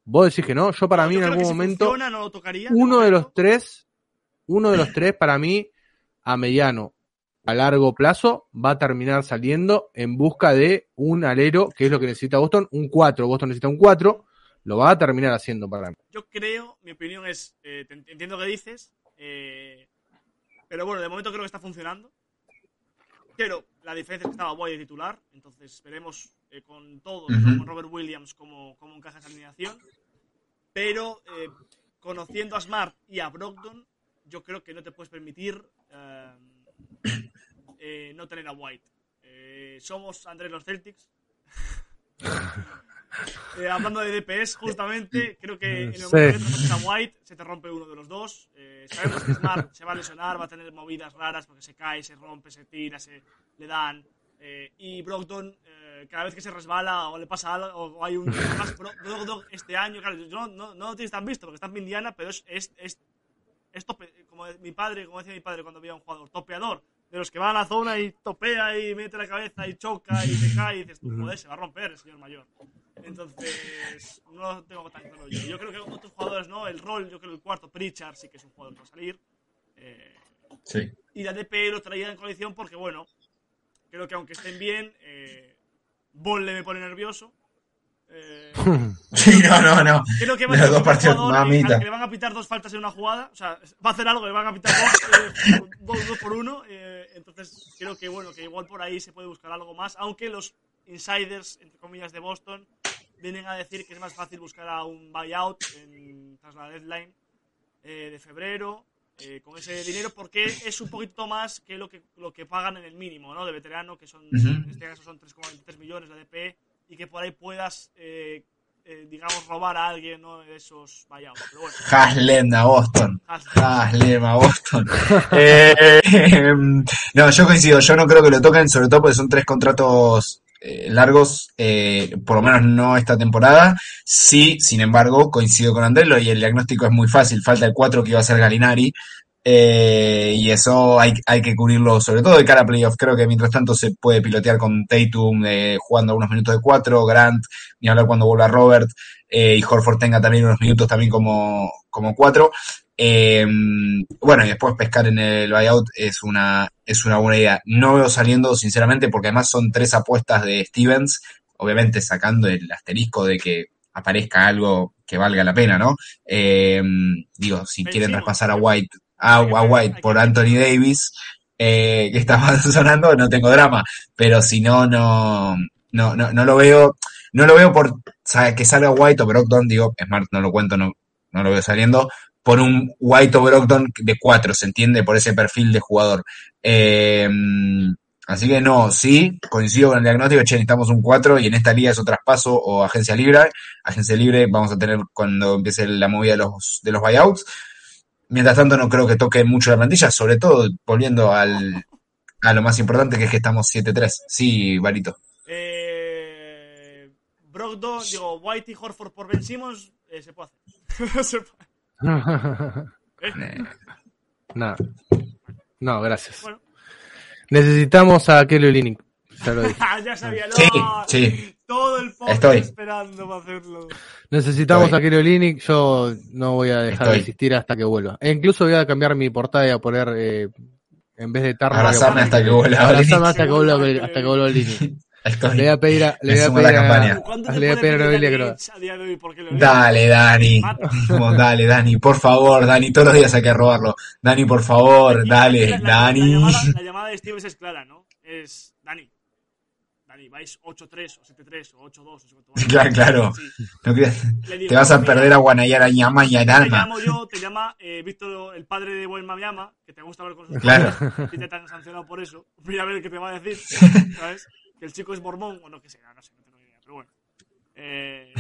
Vos decís que no, yo para No, mí yo en algún si momento, funciona, no lo tocaría, uno de los tres, uno de los tres para mí, a mediano, a largo plazo, va a terminar saliendo en busca de un alero, que es lo que necesita Boston, un 4, Boston necesita un 4, lo va a terminar haciendo para mí. Yo creo, mi opinión es, eh, te entiendo lo que dices, Eh, pero bueno, de momento creo que está funcionando. Pero la diferencia es que estaba White de titular. Entonces veremos eh, con todos, Ujú. ¿no? con Robert Williams, cómo, cómo encaja esa alineación. Pero eh, conociendo a Smart y a Brogdon, yo creo que no te puedes permitir eh, eh, no tener a White. Eh, somos Andrés los Celtics. Eh, hablando de DPS, justamente, creo que en el momento Sí. que a White, se te rompe uno de los dos. Eh, sabemos que Smart se va a lesionar, va a tener movidas raras porque se cae, se rompe, se tira, se le dan. Eh, y Brogdon, eh, cada vez que se resbala o le pasa algo, o hay un. Además, Brogdon este año, claro, no, no, no lo tienes tan visto porque está en Indiana, pero es, es, es, es tope- como mi padre, como decía mi padre cuando veía un jugador, topeador. De los que va a la zona y topea y mete la cabeza y choca y se cae y dices, tú, joder, se va a romper el señor mayor. Entonces, no lo tengo tan claro yo. Yo creo que otros jugadores, ¿no? El rol, yo creo que el cuarto, Pritchard, sí que es un jugador para salir. Eh, Sí. y la DP lo traía en coalición porque, bueno, creo que aunque estén bien, eh, Bolle me pone nervioso. Eh, Sí, no, no, no. creo que va a dos partidos, al mamita. que le van a pitar dos faltas en una jugada. O sea, va a hacer algo, le van a pitar dos, eh, dos, dos por uno. eh, entonces, creo que, bueno, que igual por ahí se puede buscar algo más. Aunque los insiders, entre comillas, de Boston vienen a decir que es más fácil buscar a un buyout en, tras la deadline eh, de febrero eh, con ese dinero porque es un poquito más que lo que lo que pagan en el mínimo ¿no? de veterano que son en este caso son 3,23 millones de DP y que por ahí puedas eh, eh, digamos robar a alguien ¿no? de esos pero bueno Haslem a Boston. Haslem. Haslem a Boston. Eh, no, yo coincido. Yo no creo que lo toquen, sobre todo porque son tres contratos eh, largos, eh, por lo menos no esta temporada. Sí, sin embargo, coincido con Andrelo y el diagnóstico es muy fácil. Falta el 4 que iba a ser Galinari. Eh, y eso hay, hay que cubrirlo, sobre todo de cara a playoff. Creo que mientras tanto se puede pilotear con Tatum eh, jugando unos minutos de 4, Grant, ni hablar cuando vuelva Robert, eh, y Horford tenga también unos minutos también como, como 4. Eh, bueno, y después pescar en el buyout es una, es una buena idea. No veo saliendo, sinceramente, porque además son tres apuestas de Stevens, obviamente sacando el asterisco de que aparezca algo que valga la pena, ¿no? Eh, digo, si quieren traspasar a. White, a, White por. Anthony Davis, eh, que estaba sonando, no tengo drama, pero si no, no, no, no, no lo veo, no lo veo por que salga White o Brogdon, digo, Smart no lo cuento, no, no lo veo saliendo, por un White o Brogdon de cuatro, ¿se entiende? Por ese perfil de jugador. Eh, así que no, sí, coincido con el diagnóstico, che, necesitamos un 4 y en esta liga es o traspaso o agencia libre. Agencia libre vamos a tener cuando empiece la movida de los, de los buyouts. Mientras tanto no creo que toque mucho la plantilla, sobre todo volviendo al, a lo más importante que es que estamos 7-3. Sí, Barito. Eh, Brogdon, digo, White y Horford por Ben Simmons, eh, se puede hacer. Se puede. Eh, no. No, gracias. Bueno. Necesitamos a Kelly. Ya lo dije. ya sabía, no. Sí, sí. Todo el podcast Estoy. esperando para hacerlo. Necesitamos Estoy. a Olynyk. Yo no voy a dejar de existir hasta que vuelva. E incluso voy a cambiar mi portada y a poner, eh, en vez de a Abrazarme hasta que vuelva Abrazarme hasta que vuelva, hasta que vuelva Olynyk. Estoy. Le voy a pedir a, le voy a pedir a, campaña. ¿Cuánto le voy a pedir a Noelia Dale, Dani. Vamos, dale, Dani, por favor, Dani, todos los días hay que robarlo. Dani, por favor, dale, la, Dani. La llamada, la llamada de Stevens es clara, ¿no? Es Dani. Dani, vais 8-3 o 7-3 o 8-2 o sé cuánto vais. Claro, claro. Sí. No Le digo, te vas a perder a Guanayara Ñama y Te Arama. llamo yo, te llama eh, Víctor, el padre de Buen Llama, que te gusta hablar con sus Claro. y te han sancionado por eso. Mira a ver qué te va a decir, ¿sabes? Que el chico es mormón o no que sea, no sé, no tengo ni idea, pero bueno. Eh,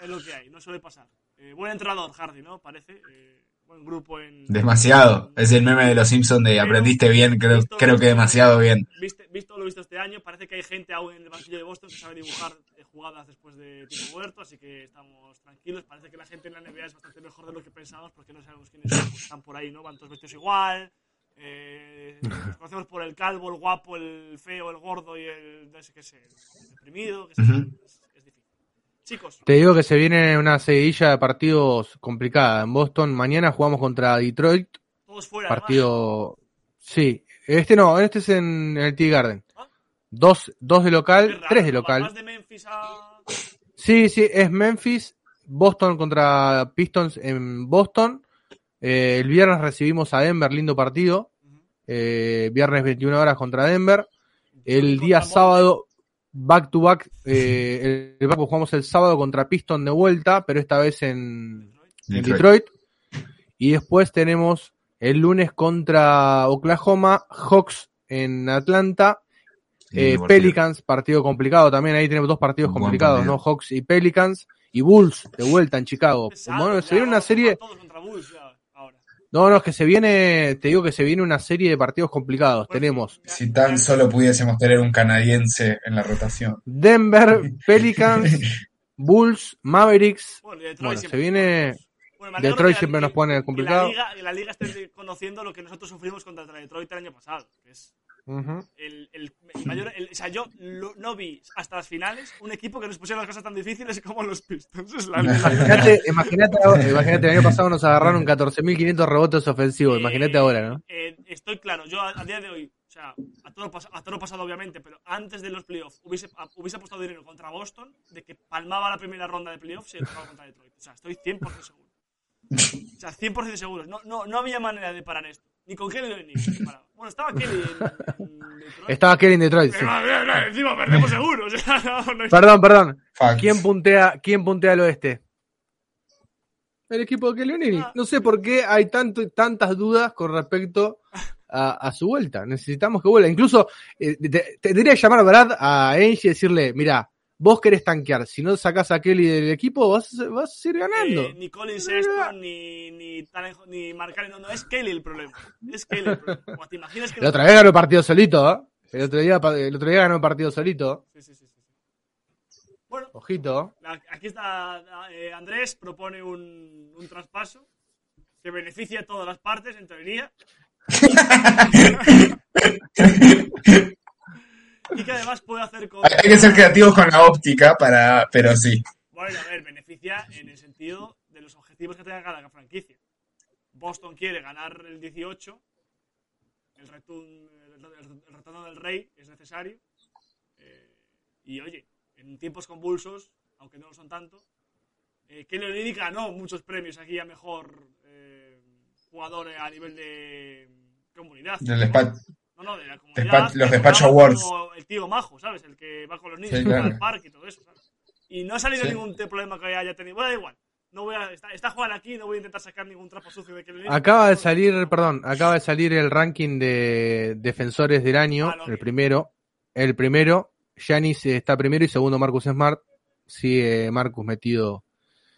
es lo que hay, no suele pasar. Eh, buen entrenador, Hardy, ¿no? Parece. Eh, buen grupo en. Demasiado. Es el meme de los Simpsons de aprendiste bien, creo, Visto- creo que demasiado bien. Viste, visto lo visto este año, parece que hay gente aún en el banquillo de Boston que sabe dibujar eh, jugadas después de tiempo muerto, así que estamos tranquilos. Parece que la gente en la NBA es bastante mejor de lo que pensábamos porque no sabemos quiénes son, pues están por ahí, ¿no? Van todos vestidos igual. Eh, nos conocemos por el calvo, el guapo, el feo, el gordo y el, no sé qué sé, el deprimido. Que es, es difícil. Chicos, Te digo que se viene una seguidilla de partidos complicada en Boston. Mañana jugamos contra Detroit. todos fuera. además. Partido. Sí, este no, este es en el Tea Garden. Ah. Dos, dos de local, raro, tres de local. Vas de Memphis a... Sí, sí, es Memphis, Boston contra Pistons en Boston Eh, el viernes recibimos a Denver, lindo partido. Eh, viernes 21 horas contra Denver. El día sábado, back to back, eh, el, el back jugamos el sábado contra Piston de vuelta, pero esta vez en, en Detroit. Y después tenemos el lunes contra Oklahoma, Hawks en Atlanta, eh. Pelicans, partido complicado también. Ahí tenemos dos partidos Buen complicados, partido. ¿no? Hawks y Pelicans. Y Bulls de vuelta en Chicago. Pesado, Bueno, ya, se viene una serie. jugar todos contra Bulls ya, ahora. No, no, es que se viene. Te digo que se viene una serie de partidos complicados. Bueno, Tenemos Si tan solo pudiésemos tener un canadiense en la rotación. Denver, Pelicans, Bulls, Mavericks. Bueno, y Detroit Bueno, se viene. Bueno, Detroit que la- siempre nos que- pone que complicado. la liga, que la liga esté conociendo lo que nosotros sufrimos contra Detroit el año pasado. Que es El, el- el mayor. el- o sea, yo lo- no vi hasta las finales un equipo que nos pusiera las cosas tan difíciles como los Pistons. Es la, la- Imagínate, imagínate, imagínate, el año pasado nos agarraron 14.500 rebotes ofensivos. Imagínate Eh, ahora, ¿no? eh, estoy claro, yo a, a día de hoy, o sea, a todo, a todo pasado obviamente, pero antes de los playoffs hubiese, a- hubiese apostado dinero contra Boston de que palmaba la primera ronda de playoffs y el contra Detroit. O sea, estoy 100% seguro. O sea, 100% seguro. No, no, no había manera de parar esto. Ni con Kelly ni. Bueno, estaba Kelly en, en Detroit. Estaba Kelly en Detroit. sí. Pero, no, no, encima perdemos seguro. O sea, no, no hay- Perdón, perdón. Facts. ¿Quién puntea, quién puntea al oeste? El equipo de Kelly. Ah. No sé por qué hay tanto, tantas dudas con respecto a, a su vuelta. Necesitamos que vuelva. Incluso eh, te, te tendría que llamar a Brad a Angie y decirle, mira, vos querés tanquear. Si no sacás a Kelly del equipo, vas, a- vas a seguir ganando. Eh, ni Collins esto, ni, ni, ni Marcari, no, no, es Kelly el problema. Es Kelly el problema. O, ¿Te imaginas que La otra vez ganó el partido solito, ¿eh? El otro día, el otro día ganó el partido solito. Sí, sí, sí, sí. Bueno, Ojito. Aquí está eh, Andrés, propone un, un traspaso que beneficia a todas las partes, en teoría. y que además puede hacer con... Hay que ser creativos con la óptica para, pero sí. Bueno, a ver, beneficia en el sentido de los objetivos que tenga cada franquicia. Boston quiere ganar el 18, el, retun- el, retorno del rey es necesario. eh, y oye, en tiempos convulsos, aunque no lo son tanto, eh, Kelly Olynyk ganó muchos premios aquí a mejor eh, jugador a nivel de comunidad. Del despacho. No, no, de la comunidad. Despa- los que Despacho jugaba Awards. como El tío majo, ¿sabes? El que va con los niños Sí, claro. al parque y todo eso, ¿sabes? Y no ha salido Sí. ningún problema que haya tenido. Bueno, da igual. No voy a, está, está Juan aquí, no voy a intentar sacar ningún trapo sucio de que le Acaba de salir, perdón, acaba de salir el ranking de defensores del año, Ah, el primero. El primero, Giannis está primero y segundo Marcus Smart. Sigue Marcus metido.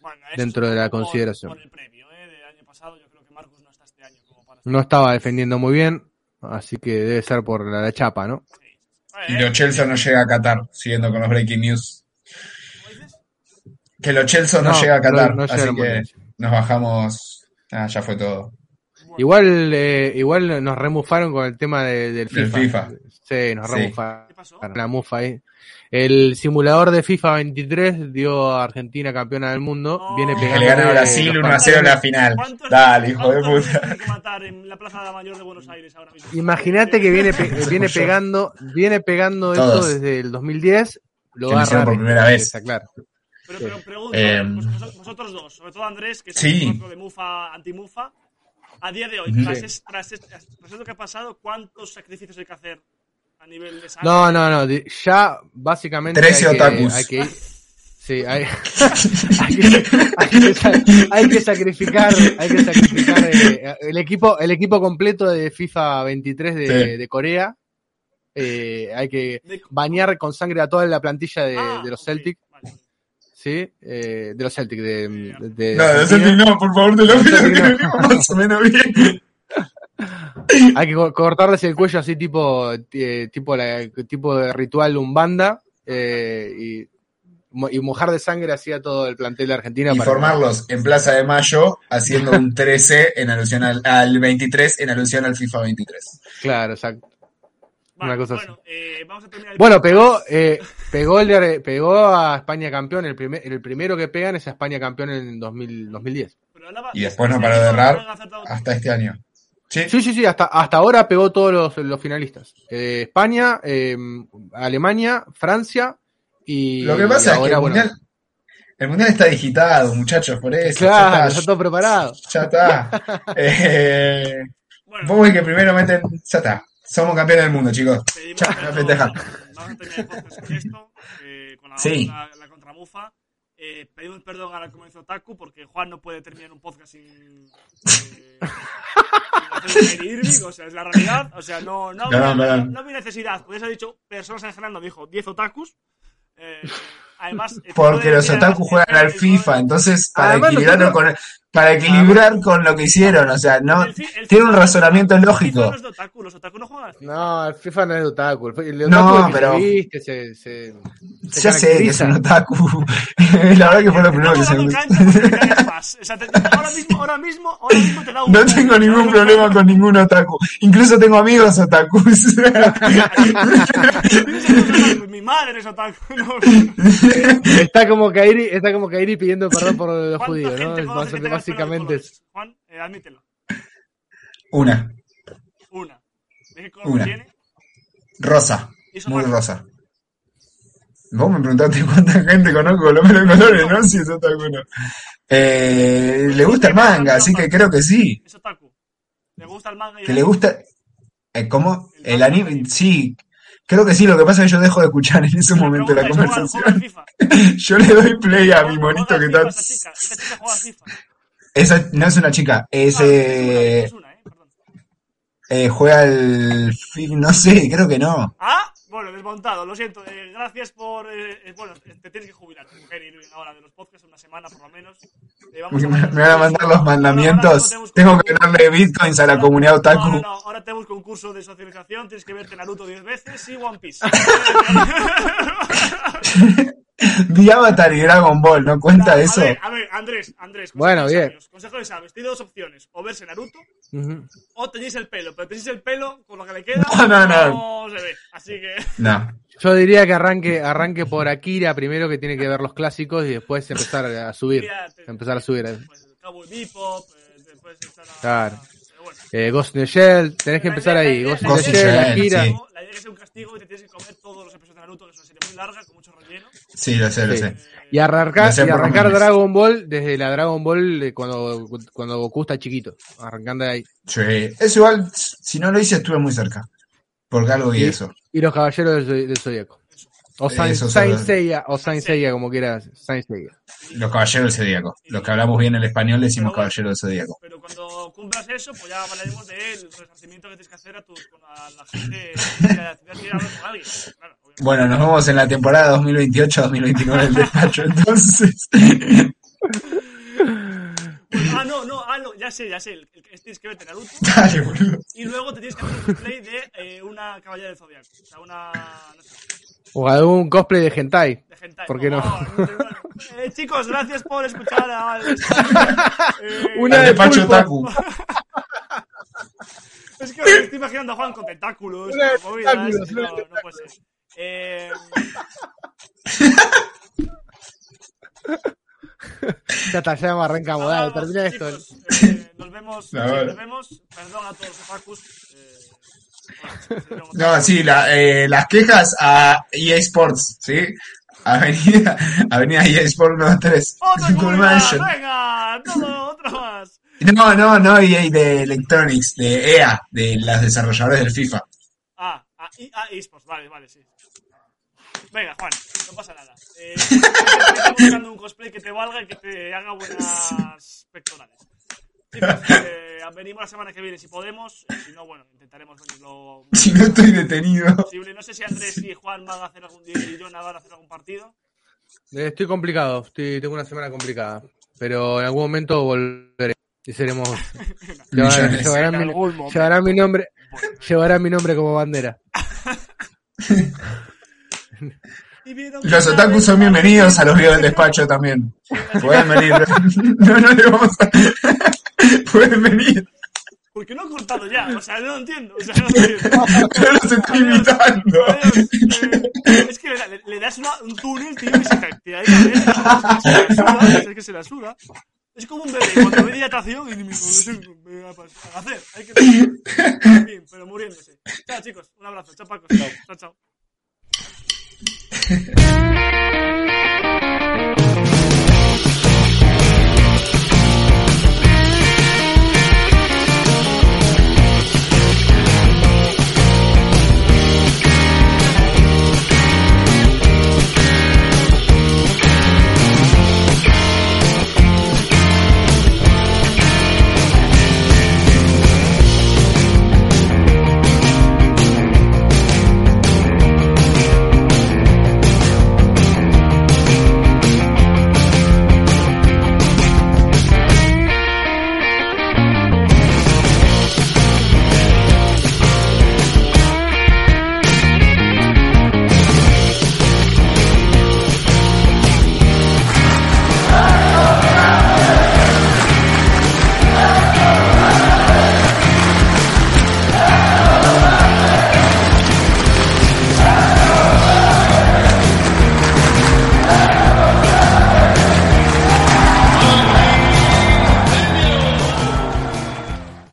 Bueno, dentro de la consideración. Por el premio, ¿eh? Del año pasado, yo creo que Marcus no está este año como para. No estaba defendiendo muy bien, así que debe ser por la, la chapa, ¿no? Sí. Y lo Chelsea no llega a Qatar, siguiendo con los breaking news. Que lo Chelsea no, No, llega a Qatar, no así que nos bajamos. Ah, ya fue todo. Igual, eh, igual nos remufaron con el tema de- del FIFA. FIFA. Sí, nos Sí. remufaron. ¿Qué pasó? La mufa ahí. El simulador de FIFA 23 dio a Argentina campeona del mundo. No. Viene pegando le gana a Brasil 1 a 0 en la final. ¿Cuántos- Dale, hijo de puta. tienen que matar en la Plaza Mayor de Buenos Aires ahora mismo? Imagínate que viene, pe- viene pegando, viene pegando esto desde el 2010. Lo Que lo va a hicieron por primera vez. Está claro. Pero, pero pregunto, Eh, vos- vos- vosotros dos, sobre todo Andrés, que es Sí. un de Mufa, anti-Mufa, a día de hoy, tras, Sí. es- tras, es- tras esto que ha pasado, ¿cuántos sacrificios hay que hacer a nivel de sangre? No, no, no. Ya básicamente. Trece hay que, otakus. hay que ir- Sí, hay, hay, que, hay que hay que sacrificar, hay que sacrificar eh, el equipo, el equipo completo de FIFA 23 de, Sí. de Corea. Eh, hay que bañar con sangre a toda la plantilla de, Ah, de los ok, Celtic, vale. ¿sí? Eh, de los Celtic, de, de, de No, de Argentina. Celtic no, por favor, te lo pido que no. más o menos bien. Hay que co- cortarles el cuello así tipo, eh, tipo, la- tipo de ritual umbanda eh, y, y mojar de sangre así a todo el plantel de Argentina. Y para- formarlos en Plaza de Mayo haciendo un 13 en alusión al, al 23 en alusión al FIFA 23. Claro, exacto. Vale, Una cosa bueno, eh, vamos a terminar el Bueno, podcast. pegó, eh, pegó, el pegó a España campeón. El, primer, el primero que pegan es a España campeón en 2000 2010. Pero hablaba- Y después no paró de errar hasta este año. Sí, Sí, sí, sí, hasta, hasta ahora pegó todos los, los finalistas. Eh, España, eh, Alemania, Francia y lo que pasa es que el bueno, mundial, El mundial está digitado, muchachos, por eso. Claro, ya está está. todo preparado. Ya está. Eh, Bueno, vos que primero meten. Ya está. Somos campeones del mundo, chicos. perdón. a festejar. Vamos a terminar el podcast con esto, eh, con la, Sí. la, la contramufa. Eh, pedimos perdón a la comunidad Otaku porque Juan no puede terminar un podcast sin, eh, sin Irving, o sea, es la realidad. O sea, no, no, no, perdón. no había necesidad. Pues eso ha dicho personas en general, no dijo 10 otakus. Eh, además, Porque los otaku juegan al FIFA, entonces para Además, equilibrarlo con para equilibrar con lo que hicieron, o sea, no el fi- el tiene un razonamiento el lógico. no es de otaku, los otaku no juegan el FIFA no es de otaku. El el de No, otaku es que pero- se viste, se, se, se Ya sé que es un otaku. la verdad que fue lo primero que se me ahora mismo, ahora mismo, ahora mismo te da un No tengo ningún problema con ningún otaku. Incluso tengo amigos otakus. Mi madre es otaku. Está como Kairi, está como Kairi pidiendo perdón por los ¿Cuánta judíos, ¿no? Básicamente es. Juan, eh, admítelo. Una, Una. ¿De qué color Una. tiene? rosa, muy rosa. Vos me preguntaste cuánta gente conozco con los de colores, ¿no? Si es otaku. Eh, le gusta el manga, así que creo que sí. Es otaku. Le gusta el manga y Que le anime. gusta. eh, ¿Cómo? El anime, sí. Creo que sí, lo que pasa es que yo dejo de escuchar en ese Me momento la pregunta, ¿juega- juega al conversación. Yo le doy play a mi monito que está. Esa chica, esa chica juega FIFA. Esa no es una chica, es, Ah, eh, es una, es una, eh, eh, juega al no sé, creo que no. Ah, bueno, desmontado, lo siento. eh, gracias por. eh, bueno, te tienes que jubilar, mujer Irving, ahora de los podcasts, una semana por lo menos. Vamos Me, a mandar- me van a mandar los mandamientos. Tengo que darle bitcoins a la ahora- comunidad otaku. no, no, ahora tenemos concurso de socialización, tienes que verte Naruto 10 veces y One Piece. Vi Avatar y Dragon Ball, ¿no cuenta A eso? ver, a ver, Andrés, Andrés, Bueno, bien. sabios, Consejo de sabios, tiene dos opciones, o verse Naruto Ujú. o tenéis el pelo, pero tenéis el pelo con lo que le queda No, no, no. se ve, así que No. Yo diría que arranque, arranque por Akira primero, que tiene que ver los clásicos, y después empezar a subir. Mira, te- Empezar a subir. pues el Cowboy Bebop, eh, después está la... Claro. bueno. Eh, Ghost in the Shell, tenés que La empezar idea- ahí. idea- Ghost in the Shell, the Akira. sí. La idea es que sea un castigo y te tienes que comer todos los episodios de Naruto, que es una serie muy larga, con mucho relleno. Sí, lo sé, lo sé. Y arrancar, y arrancar. Dragon Ball desde la Dragon Ball de cuando, cuando Goku está chiquito. Arrancando de ahí. Sí. Eso igual, si no lo hice, estuve muy cerca. Porque algo vi eso. Y los caballeros del Zodíaco. O Saint. Seiya, o Saint Seiya, como quieras. Saint Seiya. Los caballeros del zodíaco. Los que hablamos bien el español decimos Pero bueno. caballeros del zodíaco. Pero cuando cumplas eso, pues ya hablaremos del resarcimiento que tienes que hacer a, tu, a la gente que con alguien. Claro. Bueno, nos vemos en la temporada 2028-2029 del despacho, entonces. Ah, no, no, ah, no, ya sé, ya sé. El, el, que tienes que verte Naruto Dale, boludo. y luego te tienes que hacer un cosplay de eh, una caballera del zodiaco. O sea, una. No sé, O algún cosplay de hentai. de hentai. ¿Por qué no? eh, chicos, gracias por escuchar al. Eh, Una de despacho pulpo. otaku. Es que me estoy imaginando a Juan con tentáculos. Con movidas, no, no puede ser. Eh, Ya está, ya me arranca modal. Termina esto. chicos, eh, nos vemos. A nos vemos. Perdón a todos los otakus. Eh, No, sí, la, eh, las quejas a EA Sports, ¿sí? Avenida, Avenida EA Sports 93. ¡Otra. ¡Venga! Todo, más. No, no, no EA de Electronics, de EA, de las desarrolladoras del FIFA. Ah, ah, y, ah, eSports, vale, vale, sí. Venga, Juan, no pasa nada. Eh, estoy buscando un cosplay que te valga y que te haga buenas pectorales. Chicos, eh, venimos la semana que viene si podemos. eh, si no, bueno, intentaremos venir lo Si no estoy detenido. posible. No sé si Andrés y Juan van a hacer algún día y Jonah van a hacer algún partido. Eh, Estoy complicado. Estoy, tengo una semana complicada. Pero en algún momento volveré. Y seremos. Llevarán, llevarán mi, llevarán mi nombre. Llevarán mi nombre como bandera. Los otakus son bienvenidos a los videos del despacho también. Pueden venir. No, no le vamos a... Pueden venir. ¿Por qué no ha cortado ya? O sea, no lo entiendo. O sea, no lo entiendo. Yo los estoy imitando. Eh, es que le, le das una- un túnel, tío, y se te da ahí es que se la suda. Es como un bebé, cuando ve dilatación y me me va a hacer, hay que En fin, pero muriéndose. Chao, chicos, un abrazo. Chao, Paco. Chao, chao.